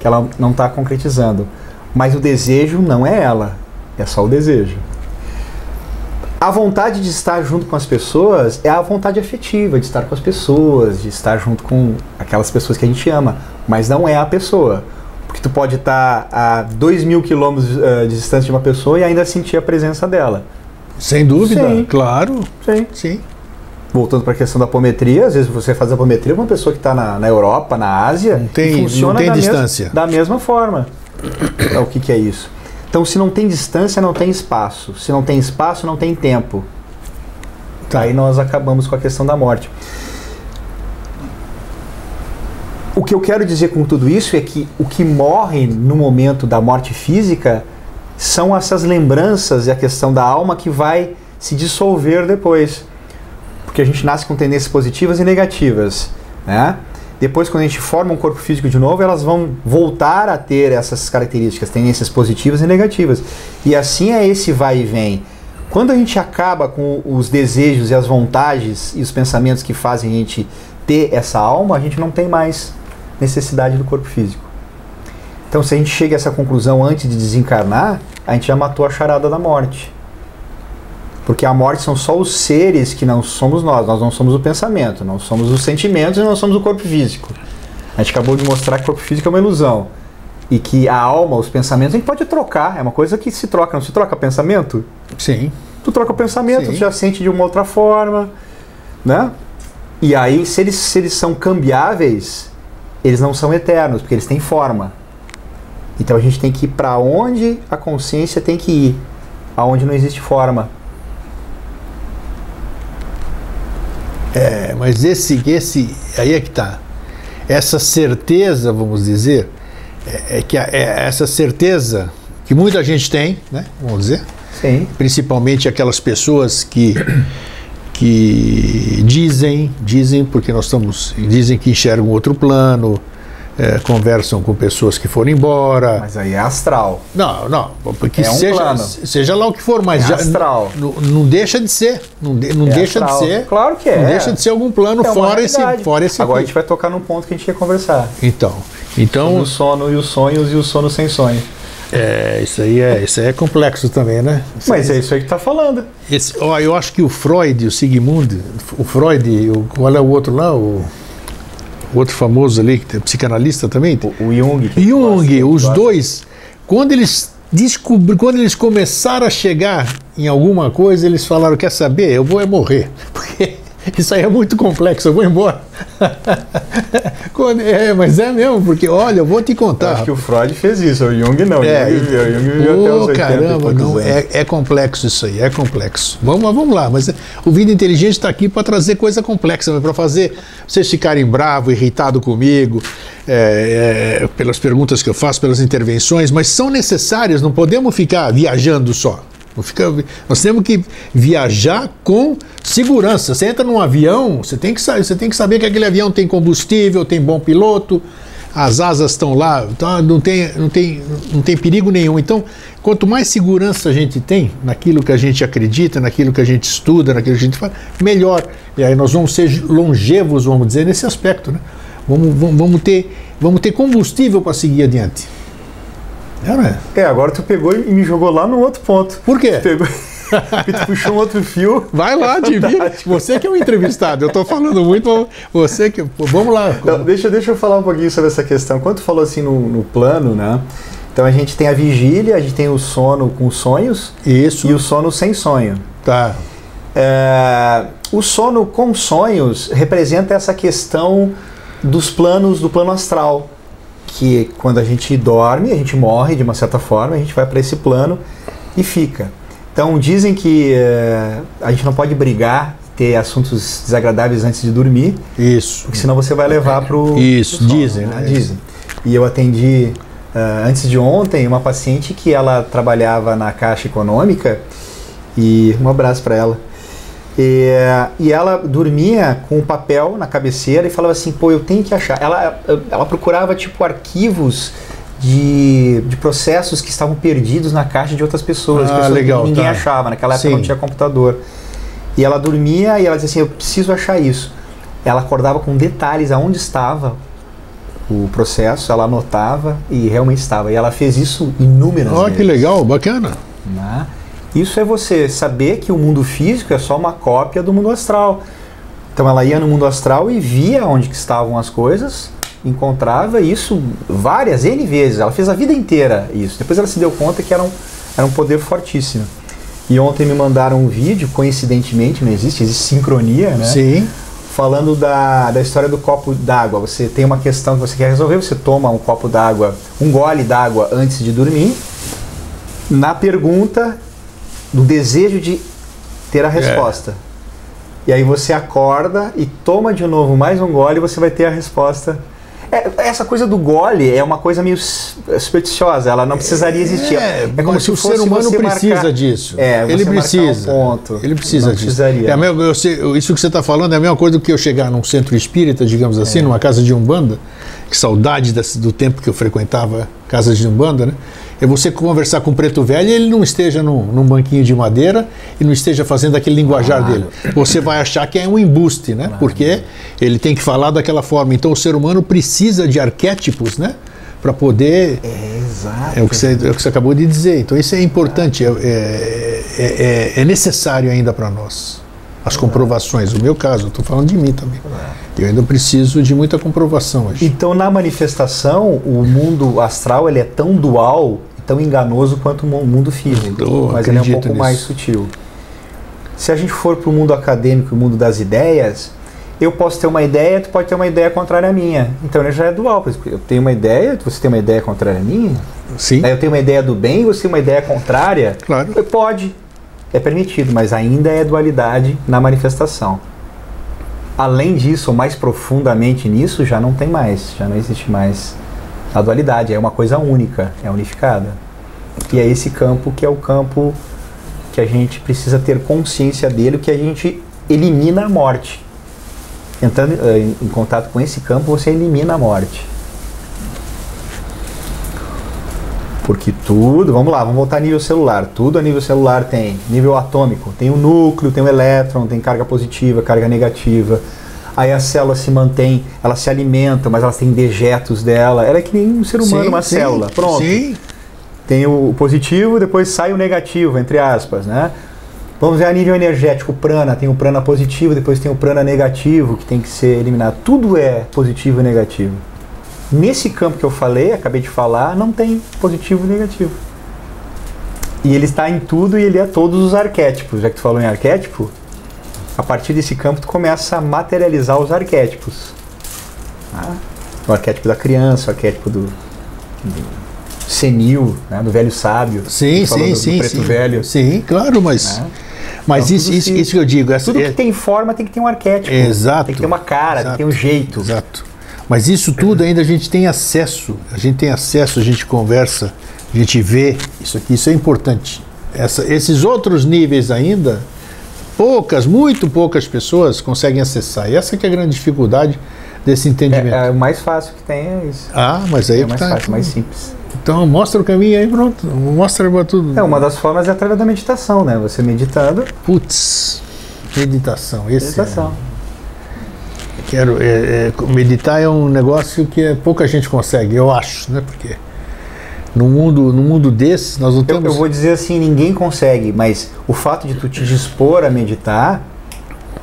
que ela não está concretizando. Mas o desejo não é ela, é só o desejo. A vontade de estar junto com as pessoas é a vontade afetiva de estar com as pessoas, de estar junto com aquelas pessoas que a gente ama, mas não é a pessoa. Porque tu pode estar a 2 mil quilômetros uh, de distância de uma pessoa e ainda sentir a presença dela. Sem dúvida, Sim. claro. Sim. Sim. Voltando para a questão da apometria, às vezes você faz a apometria com uma pessoa que está na, na Europa, na Ásia, Não tem- e funciona não tem da mes- distância. da mesma forma. Então, o que, que é isso? Então, se não tem distância, não tem espaço. Se não tem espaço, não tem tempo. Tá. Aí nós acabamos com a questão da morte. O que eu quero dizer com tudo isso é que o que morre no momento da morte física são essas lembranças e a questão da alma que vai se dissolver depois. Porque a gente nasce com tendências positivas e negativas, né? Depois, quando a gente forma um corpo físico de novo, elas vão voltar a ter essas características, tendências positivas e negativas. E assim é esse vai e vem. Quando a gente acaba com os desejos e as vontades e os pensamentos que fazem a gente ter essa alma, a gente não tem mais necessidade do corpo físico. Então, se a gente chega a essa conclusão antes de desencarnar, a gente já matou a charada da morte. Porque a morte são só os seres que não somos nós, nós não somos o pensamento, não somos os sentimentos e não somos o corpo físico. A gente acabou de mostrar que o corpo físico é uma ilusão. E que a alma, os pensamentos, a gente pode trocar, é uma coisa que se troca, não se troca pensamento? Sim. Tu troca o pensamento, Sim. tu já sente de uma outra forma, né? E aí, se eles, se eles são cambiáveis, eles não são eternos, porque eles têm forma. Então a gente tem que ir para onde a consciência tem que ir, aonde não existe forma. É, mas esse, esse, aí é que tá. Essa certeza, vamos dizer, é, é que a- é essa certeza que muita gente tem, né? Vamos dizer, Sim. principalmente aquelas pessoas que que dizem, dizem porque nós estamos, dizem que enxergam outro plano, é, conversam com pessoas que foram embora. Mas aí é astral. Não, não, porque É um seja, plano. seja lá o que for, mas É já, astral. não, não deixa de ser, não, de- não É deixa astral. de ser, Claro que é. não deixa de ser algum plano É fora esse, fora esse. Agora a aqui. gente vai tocar num ponto que a gente ia conversar. Então, então o sono e os sonhos e o sono sem sonho. é, isso aí é, isso aí é complexo também, né? Isso Mas é isso aí que tá falando. esse, ó, eu acho que o Freud, o Sigmund, o Freud, o, qual é o outro lá, o outro famoso ali, que é psicanalista também, O, o Jung. que Jung, os gosta. dois, quando eles descobri, quando eles começaram a chegar em alguma coisa, eles falaram: quer saber? Eu vou é morrer, [laughs] porque isso aí é muito complexo, eu vou embora. [laughs] É, mas é mesmo, porque olha, eu vou te Eu contar. acho que o Freud fez isso, o Jung não. É, o Jung viveu, Jung viveu até os Ô, 80 e caramba, não, é, é complexo isso aí, é complexo. Vamos lá, vamos lá, mas o Vida Inteligente está aqui para trazer coisa complexa, para fazer vocês ficarem bravos, irritados comigo, é, é, pelas perguntas que eu faço, pelas intervenções, mas são necessárias, não podemos ficar viajando só. Não fica- nós temos que viajar com segurança. Você entra num avião, você tem que, você tem que saber que aquele avião tem combustível, tem bom piloto, as asas estão lá, então não tem, não, tem, não tem perigo nenhum. Então, quanto mais segurança a gente tem naquilo que a gente acredita, naquilo que a gente estuda, naquilo que a gente faz, melhor. E aí nós vamos ser longevos, vamos dizer, nesse aspecto. Né? Vamos, vamos, vamos, ter, vamos ter combustível para seguir adiante. É, é? É, agora tu pegou e me jogou lá no outro ponto. Por quê? Tu pegou [laughs] tu puxou um outro fio. Vai lá, [laughs] divide. fantástico. Você que é o entrevistado. Eu estou falando muito, você que. Vamos lá. Deixa, deixa eu falar um pouquinho sobre essa questão. Quando tu falou assim no, no plano, né? Então a gente tem a vigília, a gente tem o sono com sonhos Isso. e o sono sem sonho. Tá. É, o sono com sonhos representa essa questão dos planos do plano astral, que quando a gente dorme, a gente morre de uma certa forma, a gente vai para esse plano e fica. Então dizem que é, a gente não pode brigar, ter assuntos desagradáveis antes de dormir, Isso. porque senão você vai levar para o Isso, dizem, né? Dizem. E eu atendi ah, antes de ontem uma paciente que ela trabalhava na Caixa Econômica e um abraço para ela. E, e ela dormia com um papel na cabeceira e falava assim, pô, eu tenho que achar. Ela, ela procurava tipo arquivos de, de processos que estavam perdidos na caixa de outras pessoas, Ah, pessoas legal, que ninguém tá. achava. Naquela época Sim. não tinha computador. E ela dormia e ela dizia assim, eu preciso achar isso. Ela acordava com detalhes aonde estava o processo, ela anotava e realmente estava. E ela fez isso inúmeras Ó, vezes. que legal, bacana. né? Isso é você saber que o mundo físico é só uma cópia do mundo astral. Então ela ia no mundo astral e via onde que estavam as coisas, encontrava isso várias N vezes. Ela fez a vida inteira isso. Depois ela se deu conta que era um, era um poder fortíssimo. E ontem me mandaram um vídeo, coincidentemente, não existe, existe sincronia, né? Sim. Falando da, da história do copo d'água. Você tem uma questão que você quer resolver, você toma um copo d'água, um gole d'água antes de dormir. Na pergunta do desejo de ter a resposta. E aí você acorda e toma de novo mais um gole e você vai ter a resposta. É, essa coisa do gole é uma coisa meio supersticiosa, ela não precisaria existir. É, é como se o ser humano precisa marcar, disso. É, ele precisa. Um ponto. Ele precisa não disso. Precisaria. É mesmo, eu sei, isso que você está falando é a mesma coisa do que eu chegar num centro espírita, digamos assim, É. numa casa de umbanda. Que saudade desse- do tempo que eu frequentava casas de umbanda, né? É você conversar com o preto velho e ele não esteja num, num banquinho de madeira e não esteja fazendo aquele linguajar Claro. dele. Você vai achar que é um embuste, né? Porque ele tem que falar daquela forma. Então o ser humano precisa de arquétipos, né? Para poder É, exato. é o, que você, é o que você acabou de dizer. Então isso é importante, é, é, é- é necessário ainda para nós. As comprovações. No meu caso, estou falando de mim também. Eu ainda preciso de muita comprovação hoje. Então, na manifestação, o mundo astral ele é tão dual, tão enganoso quanto o mu- mundo físico, Eu mas ele é um pouco nisso. mais sutil. Se a gente for para o mundo acadêmico, o mundo das ideias, eu posso ter uma ideia, tu pode ter uma ideia contrária à minha. Então, ele já é dual. Eu tenho uma ideia, você tem uma ideia contrária à minha. Sim, Aí eu tenho uma ideia do bem, você tem uma ideia contrária. claro. Pode, é permitido, mas ainda é dualidade na manifestação. Além disso, ou mais profundamente nisso, já não tem mais, já não existe mais a dualidade, é uma coisa única, é unificada. E é esse campo que é o campo que a gente precisa ter consciência dele, que a gente elimina a morte. Entrando eh, em- em contato com esse campo, você elimina a morte. Porque tudo, vamos lá, vamos voltar a nível celular. Tudo a nível celular tem nível atômico, tem o núcleo, tem o elétron, tem carga positiva, carga negativa. Aí as células se mantêm, elas se alimentam, mas elas têm dejetos dela. Ela é que nem um ser humano, Sim, uma sim, célula. Pronto. Sim, Tem o positivo, depois sai o negativo, entre aspas, né? Vamos ver a nível energético, prana, tem o prana positivo, depois tem o prana negativo, que tem que ser eliminado. Tudo é positivo e negativo. Nesse campo que eu falei, acabei de falar, não tem positivo e negativo. E ele está em tudo e ele é todos os arquétipos. Já que tu falou em arquétipo, a partir desse campo tu começa a materializar os arquétipos. Tá? O arquétipo da criança, o arquétipo do, do senil, né? do velho sábio. sim, sim, do, do sim. preto sim. velho. Sim, claro, mas, né? mas Então, isso, isso, se- isso que eu digo. Essa, Tudo é- que tem forma tem que ter um arquétipo. Exato. Tem que ter uma cara, tem que ter um jeito. Exato. Mas isso tudo ainda a gente tem acesso. A gente tem acesso, a gente conversa, a gente vê. Isso aqui, isso é importante. Essa- esses outros níveis ainda, poucas, muito poucas pessoas conseguem acessar. E essa que é a grande dificuldade desse entendimento. É, é, o mais fácil que tem é isso. Ah, mas aí É que mais tá. fácil, mais simples. Então mostra o caminho aí, pronto. Mostra pra tudo. É, uma das formas é através da meditação, né? Você meditando, Putz, meditação. Esse meditação. É, quero, é, é, meditar é um negócio que é, pouca gente consegue, eu acho, né? Porque no mundo, no mundo desse, nós não Eu, temos. eu vou dizer assim, ninguém consegue, mas o fato de tu te dispor a meditar,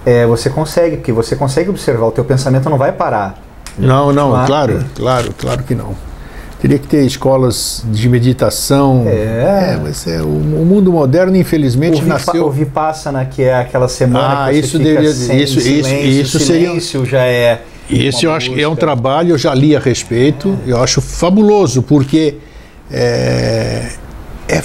é, você consegue, porque você consegue observar, o teu pensamento não vai parar. Não, não, claro, claro, claro que não. Teria que ter escolas de meditação. É. mas é, o, o mundo moderno, infelizmente, O, vipa, nasceu. o Vipassana, que é aquela semana Ah, que você isso deveria- sem isso- isso- silêncio, isso seria- silêncio já é Esse eu acho que é um trabalho, eu já li a respeito, eu acho fabuloso, porque é, é,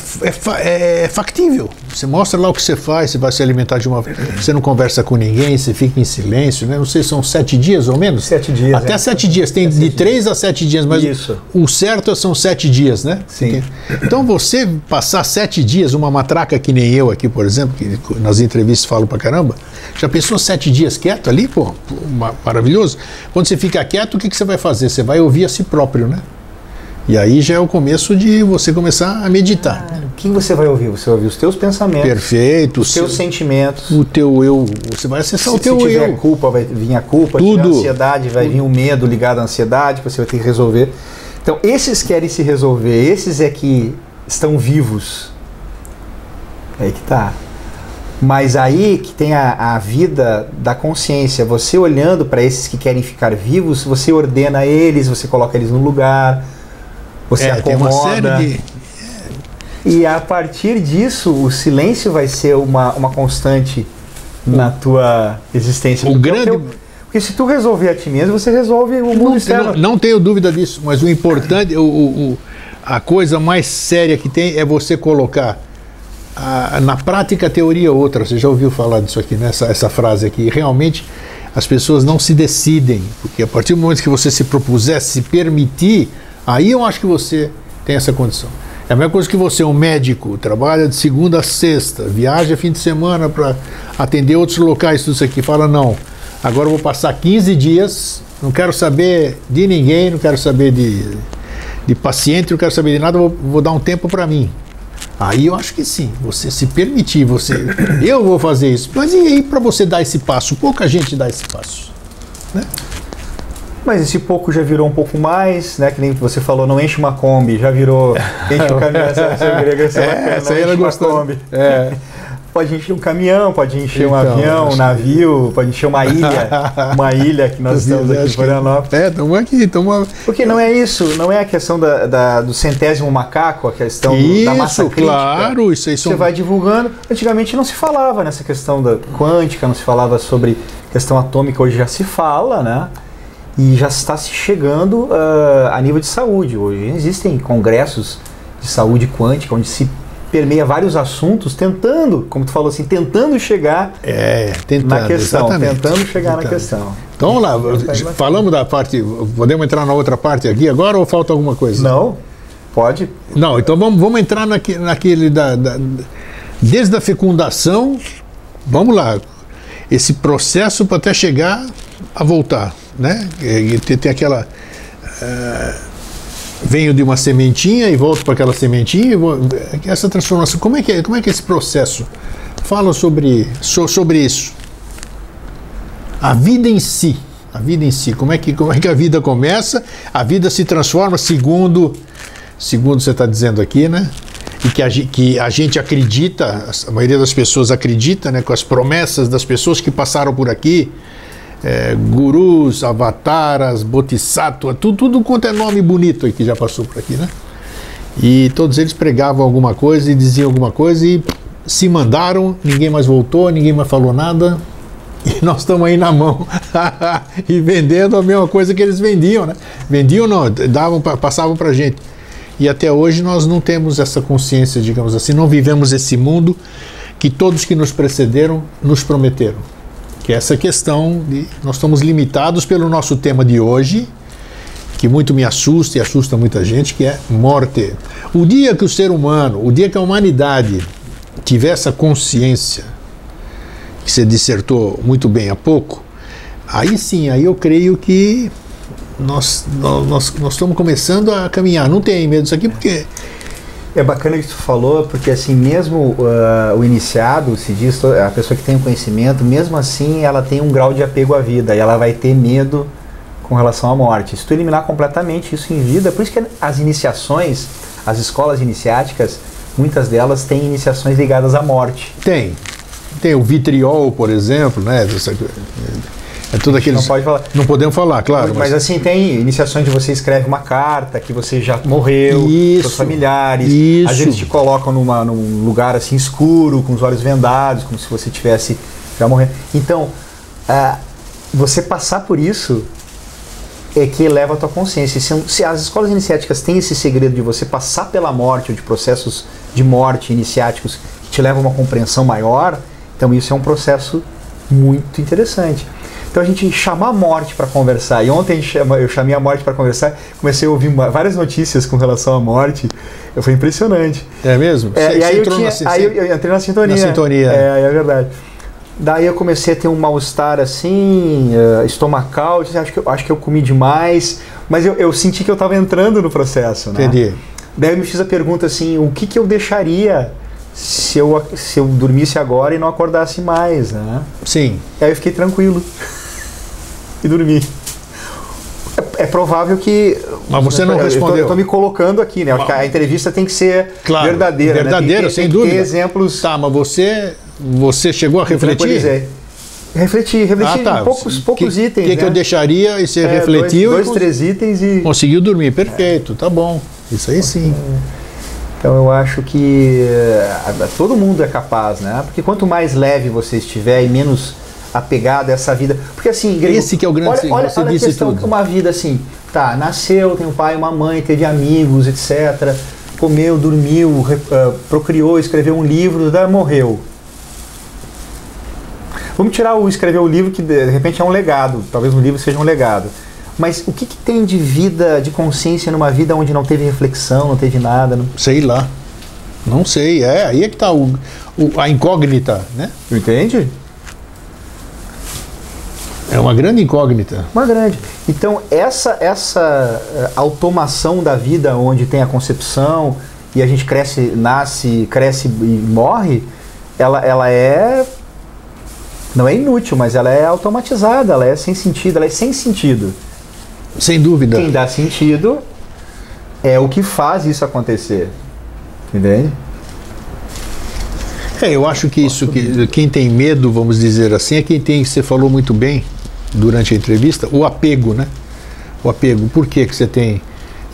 é, é factível. Você mostra lá o que você faz, você vai se alimentar de uma. Você não conversa com ninguém, você fica em silêncio, né? Não sei, são sete dias ou menos? Sete dias, Até é. sete dias, tem de três a sete dias, mas Isso. o certo são sete dias, né? Sim. Então você passar sete dias, uma matraca que nem eu aqui, por exemplo, que nas entrevistas falo pra caramba, já pensou sete dias quieto ali, pô? Pô, ma- Maravilhoso. Quando você fica quieto, o que, que você vai fazer? Você vai ouvir a si próprio, né? E aí já é o começo de você começar a meditar. Quem você vai ouvir? Você vai ouvir os teus pensamentos, Perfeito. os teus seu- sentimentos. o teu eu, você vai acessar Se, o teu se tiver eu. culpa, vai vir a culpa. Se Tudo. tiver ansiedade, vai vir o medo ligado à ansiedade, que você vai ter que resolver. Então, esses querem se resolver, esses é que estão vivos. Aí que tá. Mas aí que tem a, a vida da consciência. Você olhando para esses que querem ficar vivos, você ordena eles, você coloca eles no lugar, você É, tem uma acomoda. série de. E a partir disso, o silêncio vai ser uma, uma constante na tua existência. o Porque grande- teu- porque se tu resolver a ti mesmo, você resolve o mundo Não, externo. não, não tenho dúvida disso, mas o importante, o, o- o- a coisa mais séria que tem é você colocar a- na prática a teoria outra. Você já ouviu falar disso aqui, né? essa, essa frase aqui. Realmente as pessoas não se decidem, porque a partir do momento que você se propuser se permitir, aí eu acho que você tem essa condição. É a mesma coisa que você, um médico, trabalha de segunda a sexta, viaja fim de semana para atender outros locais, tudo isso aqui. Fala, não, agora eu vou passar 15 dias, não quero saber de ninguém, não quero saber de, de paciente, não quero saber de nada, vou, vou dar um tempo para mim. Aí eu acho que sim, você se permitir, você, eu vou fazer isso. Mas e aí para você dar esse passo? Pouca gente dá esse passo. Mas esse pouco já virou um pouco mais, né? Que nem você falou, não enche uma Kombi, já virou. [laughs] Enche um caminhão, essa, essa, essa, É, bacana, essa não aí enche uma. Kombi. É. [laughs] Pode encher um caminhão, pode encher um Então, avião, acho um navio, pode encher uma ilha, [laughs] uma ilha que nós temos aqui em Acho que- Florianópolis. É, estamos aqui, estamos. Porque não é isso, não é a questão da, da- do centésimo macaco, a questão do- da massa Isso, crítica. claro, isso aí são. Você vai divulgando. Antigamente não se falava nessa questão da quântica, não se falava sobre questão atômica, hoje já se fala, né? E já está se chegando ah, a nível de saúde. Hoje existem congressos de saúde quântica onde se permeia vários assuntos, tentando, como tu falou assim, tentando chegar É, tentando. na questão, exatamente. tentando chegar na Tentando. questão. Então vamos lá, falamos da parte. Podemos entrar na outra parte aqui agora ou falta alguma coisa? Não, pode. Não, então vamos, vamos entrar naque, naquele da, da- Desde a fecundação, vamos lá. Esse processo para até chegar a voltar, né? E tem, tem aquela. eh, venho de uma sementinha e volto para aquela sementinha. vou- essa transformação, como é que é, como é que é esse processo? Fala sobre, so- sobre isso. A vida em si. A vida em si. Como é que, como é que a vida começa? A vida se transforma segundo, segundo você está dizendo aqui, né? E que a, que a gente acredita, a maioria das pessoas acredita, né? Com as promessas das pessoas que passaram por aqui, é, gurus, avataras, bodhisattva, tudo, tudo quanto é nome bonito aí que já passou por aqui, né? E todos eles pregavam alguma coisa e diziam alguma coisa e se mandaram, ninguém mais voltou, ninguém mais falou nada. E [laughs] nós estamos aí na mão [laughs] e vendendo a mesma coisa que eles vendiam, né? Vendiam não, davam, passavam para gente. E até hoje nós não temos essa consciência, digamos assim, não vivemos esse mundo que todos que nos precederam nos prometeram. Que é essa questão de nós estamos limitados pelo nosso tema de hoje, que muito me assusta e assusta muita gente, que é morte. O dia que o ser humano, o dia que a humanidade tiver essa consciência, que você dissertou muito bem há pouco, aí sim, aí eu creio que nós, nós, nós, nós estamos começando a caminhar. Não tem medo disso aqui, porque É bacana que tu falou, porque assim, mesmo ah, o iniciado, se diz, a pessoa que tem o conhecimento, mesmo assim ela tem um grau de apego à vida e ela vai ter medo com relação à morte. Se tu eliminar completamente isso em vida, por isso que as iniciações, as escolas iniciáticas, muitas delas têm iniciações ligadas à morte. tem. Tem o vitriol, por exemplo, né? É tudo aqueles. Não pode falar. Não podemos falar, claro. mas, assim, tem iniciações de você escreve uma carta que você já morreu, Isso. seus familiares. Isso. Às vezes te colocam numa, num lugar assim escuro, com os olhos vendados, como se você tivesse já morrendo. Então, ah, você passar por isso é que eleva a tua consciência. Se, se as escolas iniciáticas têm esse segredo de você passar pela morte ou de processos de morte iniciáticos que te levam a uma compreensão maior, então isso é um processo muito interessante. Então a gente chamar a morte para conversar. E ontem eu chamei a morte para conversar, comecei a ouvir várias notícias com relação à morte. Eu foi impressionante. É mesmo? É, Você- e aí, eu, entrou tinha, na aí eu, eu entrei na sintonia. Na sintonia. É, é verdade. Daí eu comecei a ter um mal-estar assim, eh, estomacal, acho que, eu- acho que eu comi demais, mas eu, eu senti que eu estava entrando no processo, né? Entendi. Daí eu me fiz a pergunta assim, o que, que eu deixaria se eu, se eu dormisse agora e não acordasse mais, né? Sim. Aí eu fiquei tranquilo e dormi. É, é provável que. Mas você não eu respondeu. Eu estou me colocando aqui, né? Que a entrevista tem que ser Claro, verdadeira. né? verdadeira, Tem que ter- sem tem que dúvida. Ter exemplos. Tá, mas você, você chegou a refletir? Refletir, refletir Ah, tá. em poucos, poucos que, itens. que, que né? eu deixaria e você É, refletiu Dois, dois três itens e. conseguiu dormir. Perfeito, tá bom. Isso aí sim. Então eu acho que eh, todo mundo é capaz, né? Porque quanto mais leve você estiver e menos apegado a essa vida. Porque assim, Grego, Esse que é o grande olha, olha, você olha a disse questão, tudo. uma vida assim, tá, nasceu, tem um pai, uma mãe, teve amigos, etc. Comeu, dormiu, ah, procriou, escreveu um livro, daí morreu. Vamos tirar o escrever o livro, que de repente é um legado, talvez um livro seja um legado. Mas o que, que tem de vida, de consciência numa vida onde não teve reflexão, não teve nada? Não... Sei lá. Não sei. É, aí é que tá o, o- a incógnita, né? Entende? É uma grande incógnita. Uma grande. Então, essa, essa eh, automação da vida, onde tem a concepção e a gente cresce, nasce, cresce e morre, ela, ela é. Não é inútil, mas ela é automatizada, ela é sem sentido, ela é sem sentido. Sem dúvida. Quem dá sentido é o que faz isso acontecer. Entende? É, eu acho que isso que quem tem medo, vamos dizer assim, é quem tem, você falou muito bem durante a entrevista, o apego, né? O apego. Por que que você tem?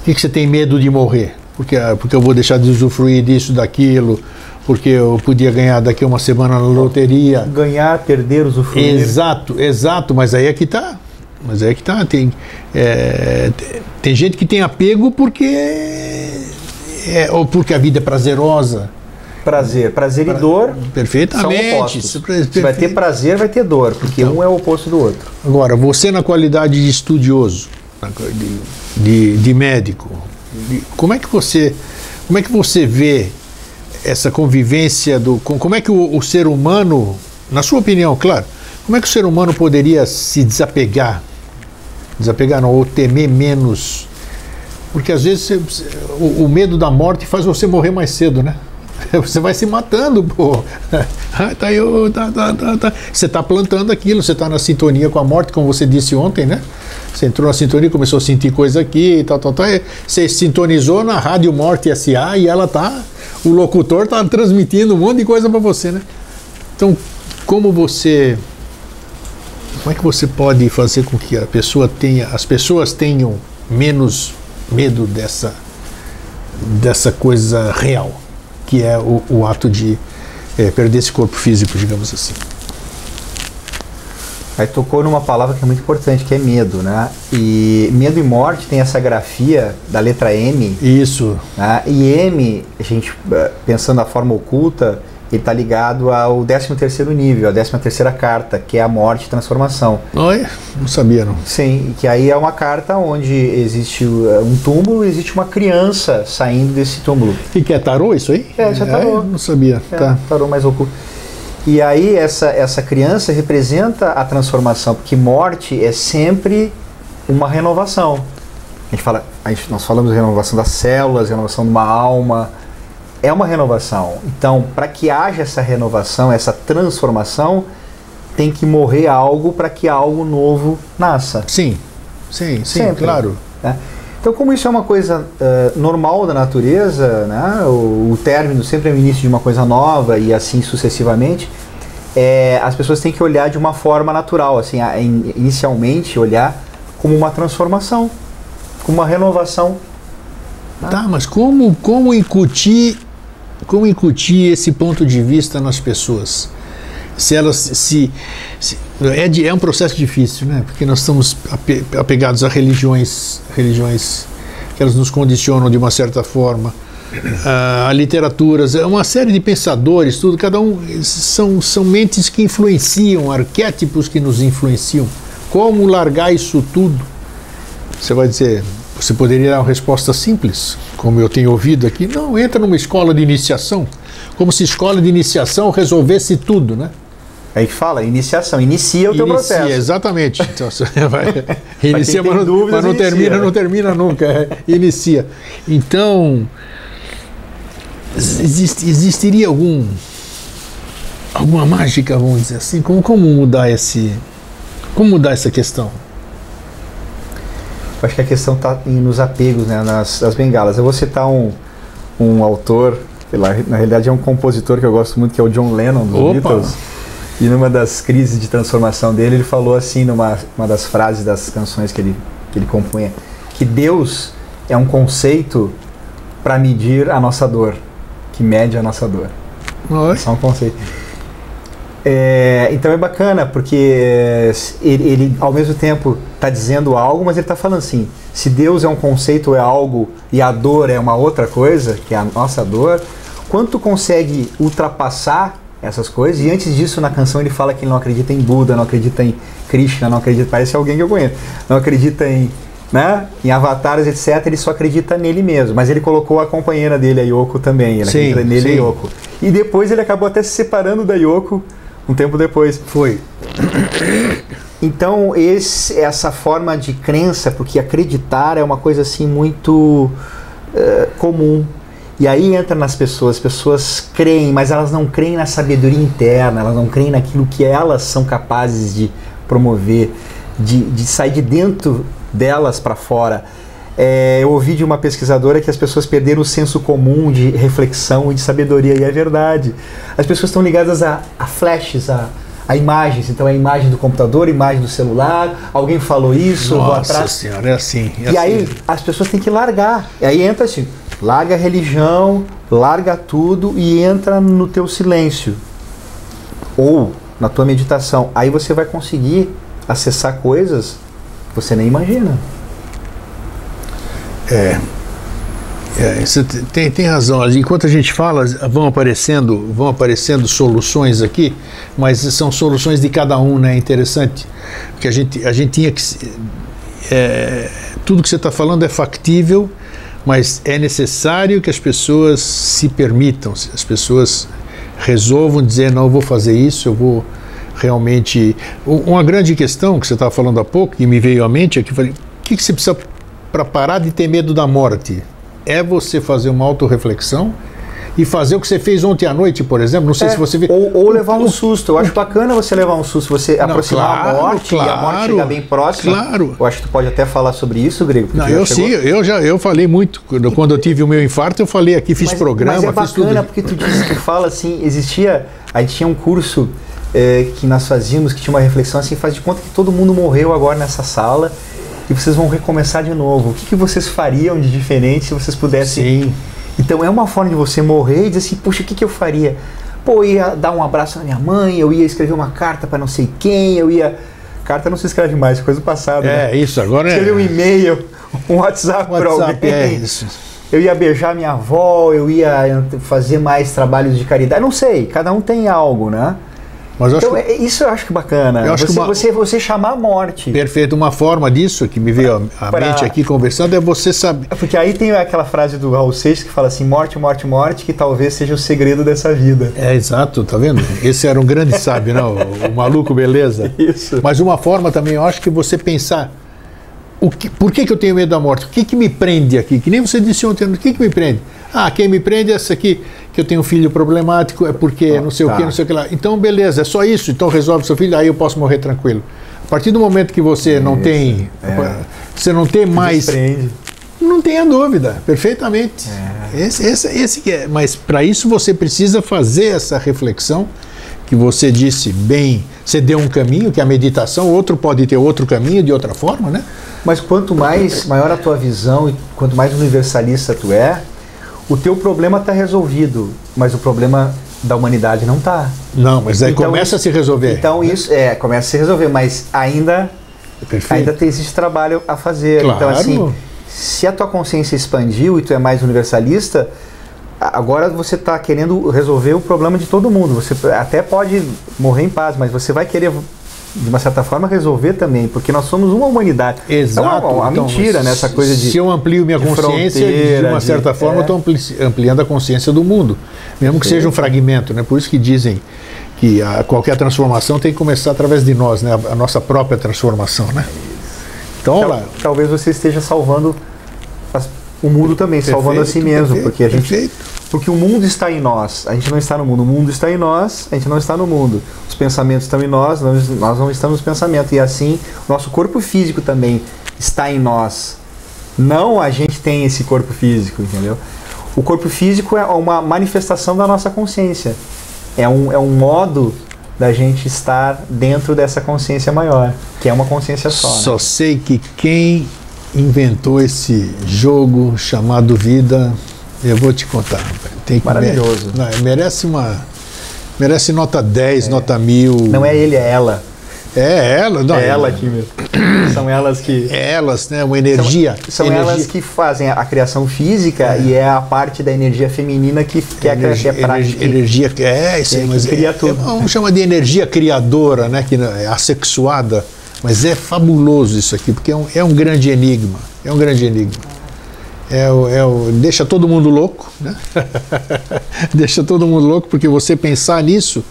Que que você tem medo de morrer? Porque ah, porque eu vou deixar de usufruir disso, daquilo, porque eu podia ganhar daqui a uma semana na loteria. Ganhar, perder, usufruir. Exato, exato, mas aí é que tá. Mas aí é que tá. Tem, é, tem gente que tem apego porque. É, ou porque a vida é prazerosa. Prazer. Prazer e dor são Perfeitamente. opostos. Isso é Se vai ter prazer, vai ter dor, porque Então. um é o oposto do outro. Agora, você na qualidade de estudioso, de, de, de médico, de- como é que você como é que você vê essa convivência do com- como é que o, o ser humano, na sua opinião, claro, como é que o ser humano poderia se desapegar, desapegar não, ou temer menos? Porque às vezes você- o, o medo da morte faz você morrer mais cedo, né? [laughs] Você vai se matando, pô. [laughs] Ah, tá ô, tá, tá, tá, tá. Você está plantando aquilo, você está na sintonia com a morte, como você disse ontem, né? Você entrou na sintonia, começou a sentir coisa aqui e tal, tal, tal. Você sintonizou na Rádio Morte SA e ela tá. O locutor tá transmitindo um monte de coisa para você, né? Então, como você. Como é que você pode fazer com que a pessoa tenha. As pessoas tenham menos medo dessa. dessa coisa real, que é o, o ato de eh, perder esse corpo físico, digamos assim. Aí tocou numa palavra que é muito importante, que é medo, né? E medo e morte tem essa grafia da letra M, Isso. né? E M, a gente eh, pensando na forma oculta, ele está ligado ao 13 terceiro nível, a 13 terceira carta, que é a morte e transformação. Olha, não sabia não. Sim, que aí é uma carta onde existe uh, um túmulo e existe uma criança saindo desse túmulo. E que é tarô isso aí? É, isso é tarô. não sabia. É, Tá. tarô mais oculto. E aí essa, essa criança representa a transformação, porque morte é sempre uma renovação. A gente fala, a gente, nós falamos de renovação das células, renovação de uma alma. É uma renovação. Então, para que haja essa renovação, essa transformação, tem que morrer algo para que algo novo nasça. Sim, sim, sim, Sempre. claro. né? Então, como isso é uma coisa eh, normal da natureza, né? o, o término sempre é o início de uma coisa nova e assim sucessivamente, eh, as pessoas têm que olhar de uma forma natural, assim, a- in- inicialmente olhar como uma transformação, como uma renovação. Tá, mas como, como incutir como incutir esse ponto de vista nas pessoas? Se elas se, se- é, é um processo difícil, né? Porque nós estamos ape- apegados a religiões, religiões que elas nos condicionam de uma certa forma, a literaturas, é uma série de pensadores, tudo, cada um são são mentes que influenciam, arquétipos que nos influenciam. Como largar isso tudo? Você vai dizer, você poderia dar uma resposta simples, como eu tenho ouvido aqui. Não, entra numa escola de iniciação, como se escola de iniciação resolvesse tudo, né? Aí que fala, iniciação, inicia o teu Inicia, processo. exatamente. Então, [laughs] você vai, inicia, mas não, dúvidas, mas não inicia, termina, né? não termina nunca. é, inicia. Então, existe- existiria algum alguma mágica, vamos dizer assim, como, como mudar esse, como mudar essa questão? Acho que a questão está nos apegos, né, nas, nas bengalas. Eu vou citar um, um autor, na realidade é um compositor que eu gosto muito, que é o John Lennon, dos Opa. Beatles. E numa das crises de transformação dele, ele falou assim, numa uma das frases das canções que ele, que ele compunha, que Deus é um conceito para medir a nossa dor, que mede a nossa dor. Oi. Só um conceito. É, então é bacana, porque ele, ele ao mesmo tempo está dizendo algo, mas ele está falando assim: se Deus é um conceito, é algo, e a dor é uma outra coisa, que é a nossa dor, quanto consegue ultrapassar essas coisas. E antes disso, na canção, ele fala que ele não acredita em Buda, não acredita em Krishna, não acredita, parece alguém que eu conheço, não acredita em, né, em avatares, etc. Ele só acredita nele mesmo. Mas ele colocou a companheira dele, a Yoko, também. Ele sim, acredita nele, sim. a Yoko. E depois ele acabou até se separando da Yoko um tempo depois. Foi. [coughs] Então, esse, essa forma de crença, porque acreditar é uma coisa assim muito uh, comum e aí entra nas pessoas, as pessoas creem, mas elas não creem na sabedoria interna, elas não creem naquilo que elas são capazes de promover, de, de sair de dentro delas para fora. É, eu ouvi de uma pesquisadora que as pessoas perderam o senso comum de reflexão e de sabedoria, e é verdade. As pessoas estão ligadas a, a flashes, a, a imagens. Então é a imagem do computador, imagem do celular, alguém falou isso, Nossa vou atrás. senhora, é assim. É e assim. aí as pessoas têm que largar. E aí entra assim, Larga a religião, larga tudo e entra no teu silêncio. Ou na tua meditação. Aí você vai conseguir acessar coisas que você nem imagina. É. é você tem, tem razão. Enquanto a gente fala, vão aparecendo, vão aparecendo soluções aqui, mas são soluções de cada um, né? Interessante. Porque a gente, a gente tinha que. É, tudo que você está falando é factível mas é necessário que as pessoas se permitam, as pessoas resolvam dizer: não, eu vou fazer isso, eu vou realmente. Uma grande questão que você estava falando há pouco, que me veio à mente, é que eu falei: o que, que você precisa para parar de ter medo da morte? É você fazer uma autorreflexão e fazer o que você fez ontem à noite, por exemplo. Não sei é, se você viu. Ou, ou, levar um susto. Eu acho bacana você levar um susto, você não, aproximar claro, a morte claro, e a morte chegar bem próxima. Claro. Eu acho que tu pode até falar sobre isso, Grego. Não, eu sim, eu já eu falei muito. Quando, quando eu tive o meu infarto, eu falei aqui, fiz mas, programa, mas é bacana porque tu disse, tu fala assim, existia. A gente tinha um curso é, que nós fazíamos, que tinha uma reflexão assim, faz de conta que todo mundo morreu agora nessa sala e vocês vão recomeçar de novo. O que, que vocês fariam de diferente se vocês pudessem Sim. Então é uma forma de você morrer e dizer assim, puxa, o que, que eu faria? Pô, eu ia dar um abraço na minha mãe, eu ia escrever uma carta para não sei quem, eu ia. Carta não se escreve mais, coisa do passado. É, né? isso, agora Escrever é. um e-mail, [laughs] um WhatsApp, WhatsApp para alguém. É isso. Eu ia beijar minha avó, eu ia fazer mais trabalhos de caridade. Não sei, cada um tem algo, né? Mas então, que, é, isso eu acho que bacana. Eu acho você, que uma, você, você chamar a morte. Perfeito. Uma forma disso que me veio à mente aqui conversando é você saber. É porque aí tem aquela frase do Raul Seixas que fala assim: morte, morte, morte, que talvez seja o segredo dessa vida. É, exato, tá vendo? Esse era um grande [laughs] sábio, não? O, o maluco, beleza? Isso. Mas uma forma também, eu acho que você pensar. O que, por que, que eu tenho medo da morte? O que, que me prende aqui? Que nem você disse ontem, o que, que me prende? Ah, quem me prende é essa aqui que eu tenho um filho problemático, é porque oh, não sei tá. o que, não sei o que lá. Então, beleza, é só isso. Então resolve seu filho, aí eu posso morrer tranquilo. A partir do momento que você não tem. É. Você não tem mais. Desprende. Não tenha dúvida, perfeitamente. É. Esse, esse, esse que é. Mas para isso você precisa fazer essa reflexão que você disse bem, você deu um caminho, que é a meditação, outro pode ter outro caminho de outra forma, né? Mas quanto mais maior a tua visão e quanto mais universalista tu é, o teu problema está resolvido, mas o problema da humanidade não está. Não, mas aí então, começa a se resolver. Então isso é começa a se resolver, mas ainda Perfeito. ainda tem esse trabalho a fazer. Claro. Então assim, se a tua consciência expandiu e tu é mais universalista, agora você está querendo resolver o problema de todo mundo. Você até pode morrer em paz, mas você vai querer de uma certa forma, resolver também, porque nós somos uma humanidade. Exato. É uma, uma então, mentira nessa né, coisa de. Se eu amplio minha de consciência, de uma certa de, forma, é. eu estou ampliando a consciência do mundo, mesmo que seja um fragmento. Né? Por isso que dizem que a, qualquer transformação tem que começar através de nós, né? a, a nossa própria transformação. Né? Então, Tal, talvez você esteja salvando as, o mundo também, perfeito, salvando a si mesmo, perfeito, porque a gente. Perfeito porque o mundo está em nós. A gente não está no mundo. O mundo está em nós, a gente não está no mundo. Os pensamentos estão em nós, nós não estamos nos pensamentos. E assim, nosso corpo físico também está em nós. Não a gente tem esse corpo físico, entendeu? O corpo físico é uma manifestação da nossa consciência. É um, é um modo da gente estar dentro dessa consciência maior, que é uma consciência só. Só né? sei que quem inventou esse jogo chamado vida, eu vou te contar. Tem que Maravilhoso. Não, merece uma. Merece nota 10, é. nota 1000. Não é ele, é ela. É ela, não. É ela aqui mesmo. [clears throat] São elas que. É elas, né? Uma energia. São, são energia. elas que fazem a criação física é. e é a parte da energia feminina que, que energia, é a prática. Energia, é, isso aí, mas cria é, tudo. É, vamos chamar de energia criadora, né? Que é assexuada. Mas é fabuloso isso aqui, porque é um, é um grande enigma. É um grande enigma. É o, é o, deixa todo mundo louco, né? [laughs] deixa todo mundo louco, porque você pensar nisso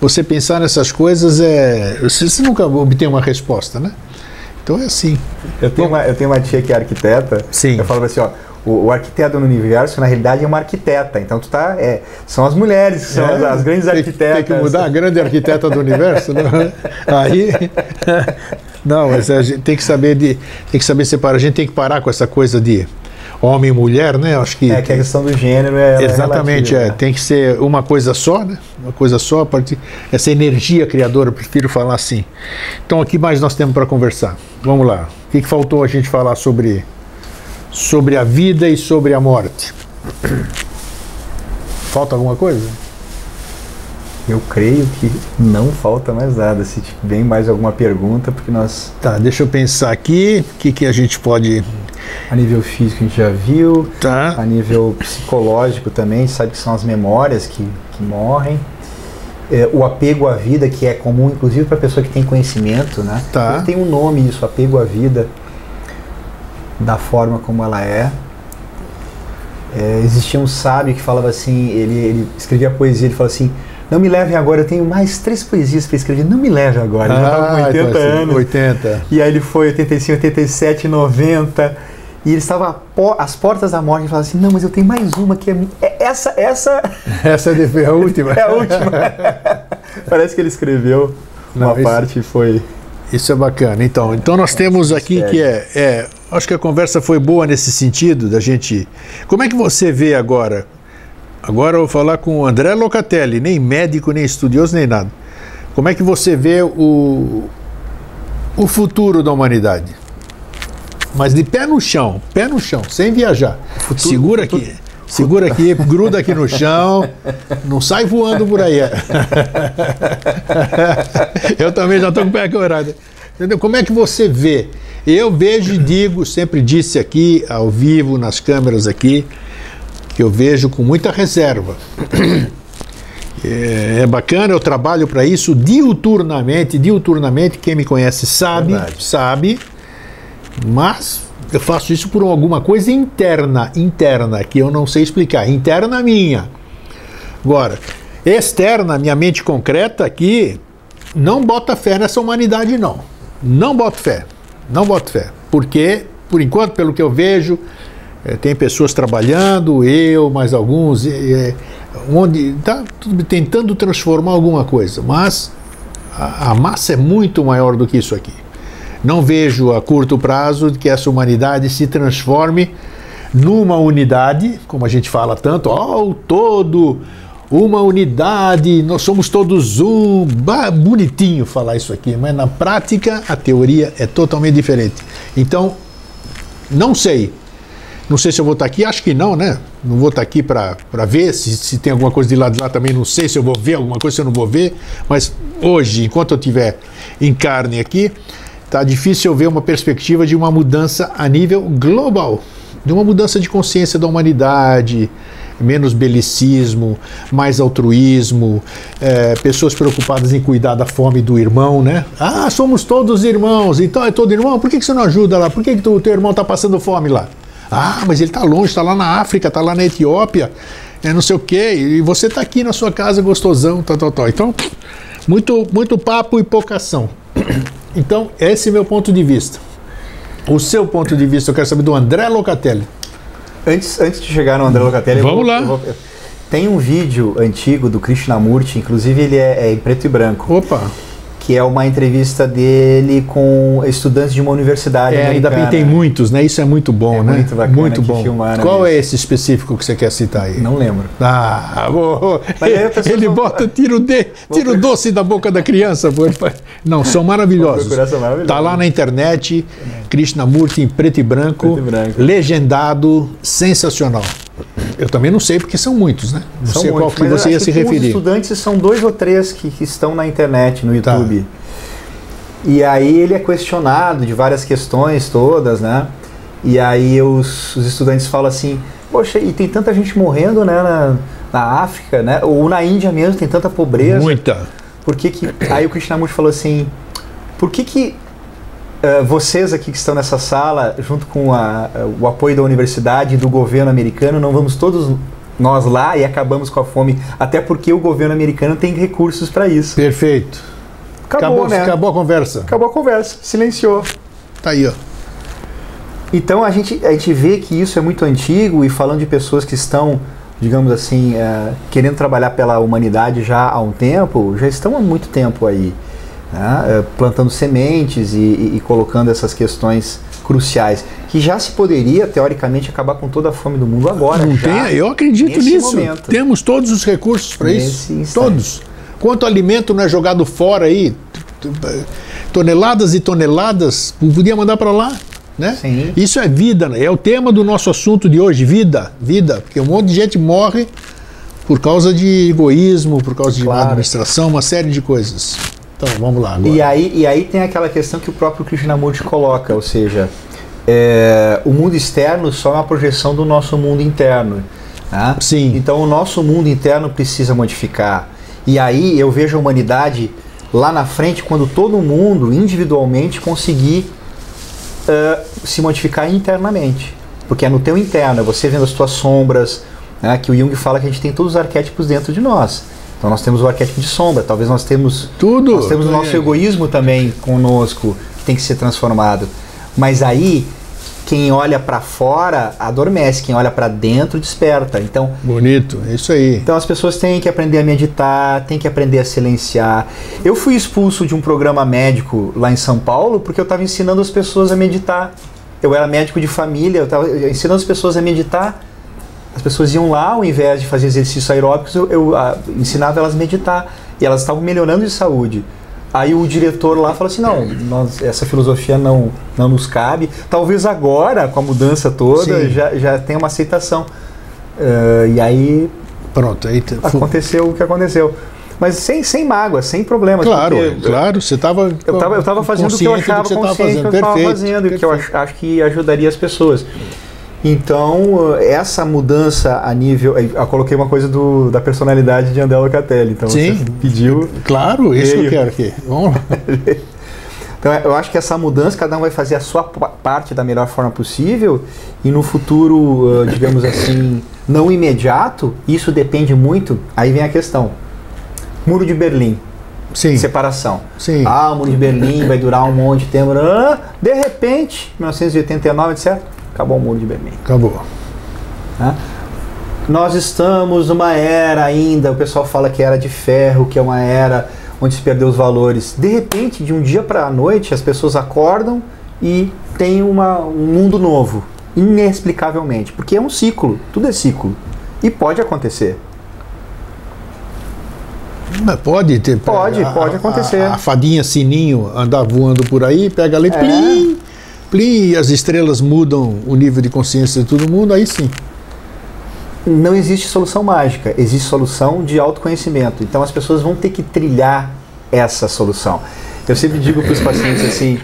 você pensar nessas coisas é. Você nunca obtém uma resposta, né? Então é assim. Eu tenho, Bom, uma, eu tenho uma tia que é arquiteta. Sim. Eu falo assim, ó. O, o, arquiteto no universo, na realidade, é uma arquiteta. Então, tu tá. É, são as mulheres que são é, as, as, grandes tem, arquitetas. Tem que mudar a grande arquiteta do universo, né? [laughs] Aí. [laughs] Não, mas a gente tem que saber de. Tem que saber separar. A gente tem que parar com essa coisa de homem e mulher, né? Acho que é que a questão do gênero é exatamente é, é, tem que ser uma coisa só, né? Uma coisa só, a partir essa energia criadora, prefiro falar assim. Então, o que mais nós temos para conversar? Vamos lá. O que, que faltou a gente falar sobre sobre a vida e sobre a morte? Falta alguma coisa? Eu creio que não falta mais nada. Se vem mais alguma pergunta, porque nós. Tá, deixa eu pensar aqui. O que, que a gente pode a nível físico a gente já viu, tá. a nível psicológico também, a gente sabe que são as memórias que, que morrem. É, o apego à vida, que é comum inclusive para a pessoa que tem conhecimento, né? Tá. Tem um nome isso, apego à vida, da forma como ela é. é existia um sábio que falava assim, ele, ele escrevia poesia, ele falava assim, não me levem agora, eu tenho mais três poesias para escrever. Não me levem agora. Ele estava com 80 então, assim, anos. 80. E aí ele foi 85, 87, 90. E ele estava às portas da morte e falava assim: Não, mas eu tenho mais uma que é, é essa. Essa, [laughs] essa é a última. é a última. [laughs] Parece que ele escreveu Não, uma isso, parte e foi. Isso é bacana. Então, então nós temos aqui que é, é. Acho que a conversa foi boa nesse sentido da gente. Como é que você vê agora? Agora eu vou falar com o André Locatelli, nem médico, nem estudioso, nem nada. Como é que você vê o, o futuro da humanidade? Mas de pé no chão, pé no chão, sem viajar. Futuro, segura futuro, aqui. Segura aqui, gruda aqui no chão, não sai voando por aí. [laughs] Eu também já estou com o pé quebrado. Entendeu? Como é que você vê? Eu vejo e digo, sempre disse aqui, ao vivo, nas câmeras aqui, que eu vejo com muita reserva. É, é bacana, eu trabalho para isso diuturnamente, diuturnamente, quem me conhece sabe, Verdade. sabe mas eu faço isso por alguma coisa interna, interna, que eu não sei explicar. Interna minha. Agora, externa, minha mente concreta aqui, não bota fé nessa humanidade, não. Não boto fé. Não boto fé. Porque, por enquanto, pelo que eu vejo, é, tem pessoas trabalhando, eu, mais alguns, é, onde está tentando transformar alguma coisa. Mas a, a massa é muito maior do que isso aqui. Não vejo a curto prazo que essa humanidade se transforme numa unidade, como a gente fala tanto, ó, oh, todo, uma unidade, nós somos todos um. Bah, bonitinho falar isso aqui, mas na prática a teoria é totalmente diferente. Então, não sei. Não sei se eu vou estar aqui, acho que não, né? Não vou estar aqui para ver se, se tem alguma coisa de lá de lá também, não sei se eu vou ver alguma coisa, se eu não vou ver, mas hoje, enquanto eu estiver em carne aqui, Tá difícil ver uma perspectiva de uma mudança a nível global, de uma mudança de consciência da humanidade, menos belicismo, mais altruísmo, é, pessoas preocupadas em cuidar da fome do irmão, né? Ah, somos todos irmãos, então é todo irmão, por que, que você não ajuda lá? Por que, que o teu irmão está passando fome lá? Ah, mas ele está longe, está lá na África, está lá na Etiópia, é não sei o quê, e você está aqui na sua casa gostosão, tal, tal, tal. Então, muito, muito papo e pouca ação. Então, esse é meu ponto de vista. O seu ponto de vista, eu quero saber do André Locatelli. Antes, antes de chegar no André Locatelli, vamos vou, lá. Vou, tem um vídeo antigo do Krishnamurti, inclusive ele é, é, em preto e branco. Opa! Que é uma entrevista dele com estudantes de uma universidade É, ainda bem tem muitos, né? Isso é muito bom, É né? muito bacana muito bom. filmaram Qual é esse específico que você quer citar aí? Não lembro. Ah, as pessoas ele vão- bota, tira o, de, tira o doce da boca da criança. Ele Não, são maravilhosos. são maravilhosos. Tá lá na internet, Krishnamurti em preto e branco, Preto e branco. legendado, sensacional. Eu também não sei porque são muitos, né? Não São sei qual muitos, que mas você ia que se com Os referir. estudantes são dois ou três que, que estão na internet, no Tá. YouTube. E aí ele é questionado de várias questões todas, né? E aí os, os estudantes falam assim, poxa, e tem tanta gente morrendo, né, na, na África, né? Ou na Índia mesmo, tem tanta pobreza. Muita. Por que que... Aí o Krishnamurti falou assim, por que que eh, vocês aqui que estão nessa sala, junto com a- o apoio da universidade e do governo americano, não vamos todos nós lá e acabamos com a fome, até porque o governo americano tem recursos para isso. Perfeito. Acabou, né? acabou a conversa. Acabou a conversa, silenciou. Tá aí, ó. Então a gente, a gente vê que isso é muito antigo e falando de pessoas que estão, digamos assim, eh, querendo trabalhar pela humanidade já há um tempo, já estão há muito tempo aí, né? Eh, plantando sementes e, e- e colocando essas questões cruciais, que já se poderia, teoricamente, acabar com toda a fome do mundo agora. Não já, tem, eu acredito nisso. momento. Temos todos os recursos para isso. instante. Todos. Quanto alimento não é jogado fora aí? Toneladas e toneladas, podia mandar para lá. Né? Isso é vida, né? é o tema do nosso assunto de hoje, vida, vida, porque um monte de gente morre por causa de egoísmo, por causa de má Claro. administração, uma série de coisas. Então, vamos lá agora. E aí, e aí tem aquela questão que o próprio Krishnamurti coloca, ou seja, é, o mundo externo só é uma projeção do nosso mundo interno. né? Sim. Então o nosso mundo interno precisa modificar. E aí eu vejo a humanidade lá na frente quando todo mundo individualmente conseguir eh, se modificar internamente. Porque é no teu interno, é você vendo as tuas sombras, né, que o Jung fala que a gente tem todos os arquétipos dentro de nós. Então nós temos o arquétipo de sombra, talvez nós temos Tudo. nós temos o nosso egoísmo também conosco, que tem que ser transformado. Mas aí, quem olha para fora adormece, quem olha para dentro desperta. Então, Bonito, é isso aí. então as pessoas têm que aprender a meditar, têm que aprender a silenciar. Eu fui expulso de um programa médico lá em São Paulo porque eu estava ensinando as pessoas a meditar. Eu era médico de família, eu estava ensinando as pessoas a meditar. As pessoas iam lá, ao invés de fazer exercícios aeróbicos, eu, eu, ah, ensinava elas a meditar. E elas estavam melhorando de saúde. Aí o diretor lá falou assim: não, nós- essa filosofia não, não nos cabe. Talvez agora, com a mudança toda, Sim. já, já tenha uma aceitação. Ah, e aí Pronto, aí te- aconteceu o que aconteceu. Mas sem, sem mágoa, sem problemas. Claro, claro, você estava Eu estava eu tava fazendo o que eu achava consciente que eu estava fazendo e que eu ach- acho que ajudaria as pessoas. Então, eh, essa mudança a nível. eh, Eu coloquei uma coisa do, da personalidade de André Locatelli. Então, Sim. você pediu. Claro, isso eu quero aqui. Vamos lá. [laughs] Então, eu acho que essa mudança, cada um vai fazer a sua pa- parte da melhor forma possível e no futuro, eh, digamos assim, não imediato, isso depende muito. Aí vem a questão: Muro de Berlim. Sim, separação. sim. Ah, o muro de Berlim vai durar um monte de tempo. De repente, 1989, etc. Acabou o muro de Berlim. Acabou. né? Nós estamos numa era ainda, o pessoal fala que é era de ferro, que é uma era onde se perdeu os valores. De repente, de um dia para a noite, as pessoas acordam e tem uma, um mundo novo, inexplicavelmente, porque é um ciclo, tudo é ciclo. E pode acontecer. Pode ter. Pode, pode acontecer. A, a fadinha sininho andar voando por aí, pega ali, É. plim, plim, e as estrelas mudam o nível de consciência de todo mundo, aí sim. não existe solução mágica, existe solução de autoconhecimento. Então as pessoas vão ter que trilhar essa solução. Eu sempre digo para os pacientes assim: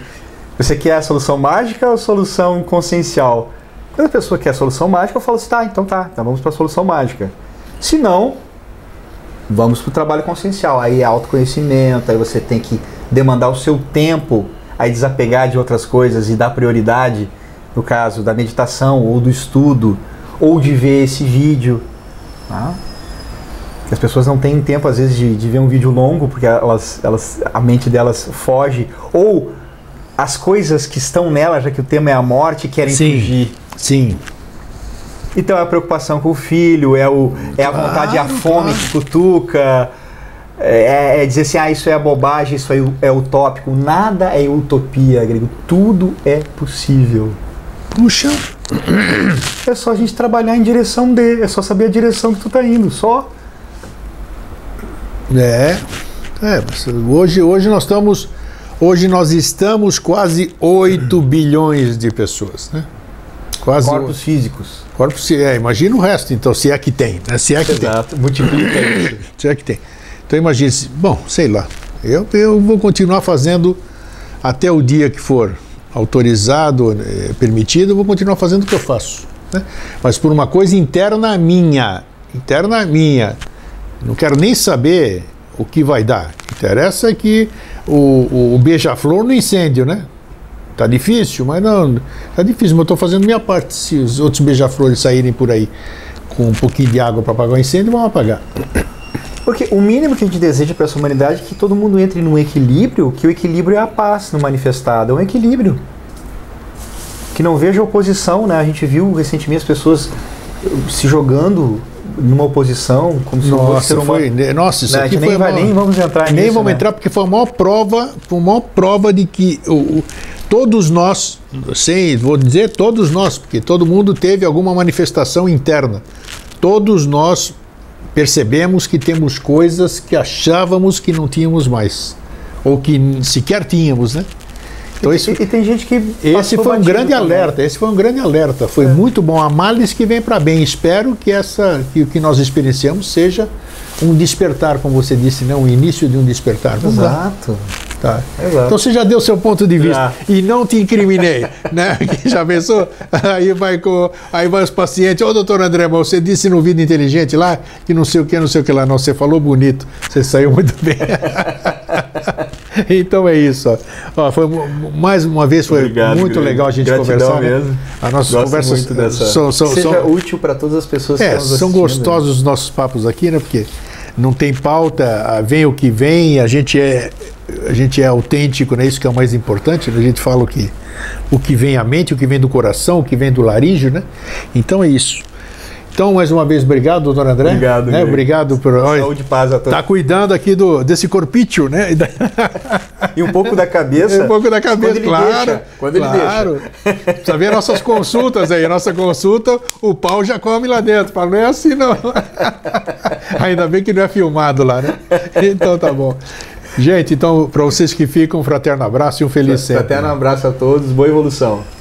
você quer a solução mágica ou a solução consciencial? Quando a pessoa quer a solução mágica, eu falo assim: tá, então tá, então vamos para a solução mágica. Se não, vamos para o trabalho consciencial. Aí é autoconhecimento, aí você tem que demandar o seu tempo, aí desapegar de outras coisas e dar prioridade, no caso da meditação ou do estudo, ou de ver esse vídeo. tá? As pessoas não têm tempo, às vezes, de, de ver um vídeo longo, porque elas, elas, a mente delas foge, ou as coisas que estão nela, já que o tema é a morte, querem Sim. fugir. Sim. Então é a preocupação com o filho, é, o, é a vontade, a Claro, fome claro. que cutuca, é, é dizer assim, ah, isso é bobagem, isso é utópico. Nada é utopia, grego. Tudo é possível. Puxa. É só a gente trabalhar em direção de, é só saber a direção que tu tá indo, só. É. É, hoje, hoje nós estamos hoje nós estamos quase 8 bilhões de pessoas, né? Quase corpos o... físicos. Corpos, é, imagina o resto, então, se é que tem, né? Se é que Exato, tem. multiplica isso. se é que tem. Então imagine, bom, sei lá, eu, eu vou continuar fazendo até o dia que for autorizado, é, permitido, eu vou continuar fazendo o que eu faço. Né? Mas por uma coisa interna minha, interna minha, não quero nem saber o que vai dar. Interessa é que o, o, o beija-flor no incêndio, né? Tá difícil, mas não. Tá difícil, mas eu estou fazendo minha parte. Se os outros beija-flores saírem por aí com um pouquinho de água para apagar o incêndio, vão apagar. Porque o mínimo que a gente deseja para essa humanidade é que todo mundo entre num equilíbrio, que o equilíbrio é a paz no manifestado, é um equilíbrio. Que não veja oposição, né? A gente viu recentemente as pessoas se jogando numa oposição, como se nossa, fosse ser uma... foi, Nossa, isso né, aqui nem, vai, nem vamos entrar Nem nisso, vamos né? entrar, porque foi a maior prova, foi a maior prova de que o, o, todos nós, sem, vou dizer todos nós, porque todo mundo teve alguma manifestação interna. Todos nós percebemos que temos coisas que achávamos que não tínhamos mais, ou que sequer tínhamos, né? Então, esse, e, e, tem gente que. Esse foi um grande também. alerta. Esse foi um grande alerta. Foi é. muito bom. A males que vem para bem. Espero que essa que o que nós experienciamos seja um despertar, como você disse, né? um início de um despertar. Vamos Exato. Lá. Tá. Exato. Então você já deu seu ponto de vista já. e não te incriminei, [laughs] né? já pensou? Aí vai com, aí vai os pacientes, ô doutor André, mas você disse no Vida Inteligente lá que não sei o que, não sei o que lá, não, você falou bonito, você saiu muito [laughs] bem. [laughs] então é isso. Ó. Ó, foi, mais uma vez foi Obrigado, muito legal a gente Gratidão conversar. Né? Mesmo. Né? As nossas Gosto conversas dessa... são, são, Seja são, útil para todas as pessoas é, que estão São gostosos os nossos papos aqui, né? Porque não tem pauta, vem o que vem, a gente é, a gente é autêntico, né? isso que é o mais importante, né? a gente fala o que, o que vem à mente, o que vem do coração, o que vem do laríngeo, né? Então é isso. Então, mais uma vez, obrigado, doutor André. Obrigado, né? Obrigado por. Saúde e paz a todos. Está cuidando aqui do, desse corpício, né? [laughs] E um pouco da cabeça. um pouco da cabeça, quando claro. Deixa, quando claro. ele deixa. Precisa ver nossas consultas aí. Nossa consulta, o pau já come lá dentro. Fala, não é assim, não. [laughs] Ainda bem que não é filmado lá, né? Então tá bom. Gente, então, para vocês que ficam, um fraterno abraço e um feliz sempre. Fraterno abraço a todos, boa evolução.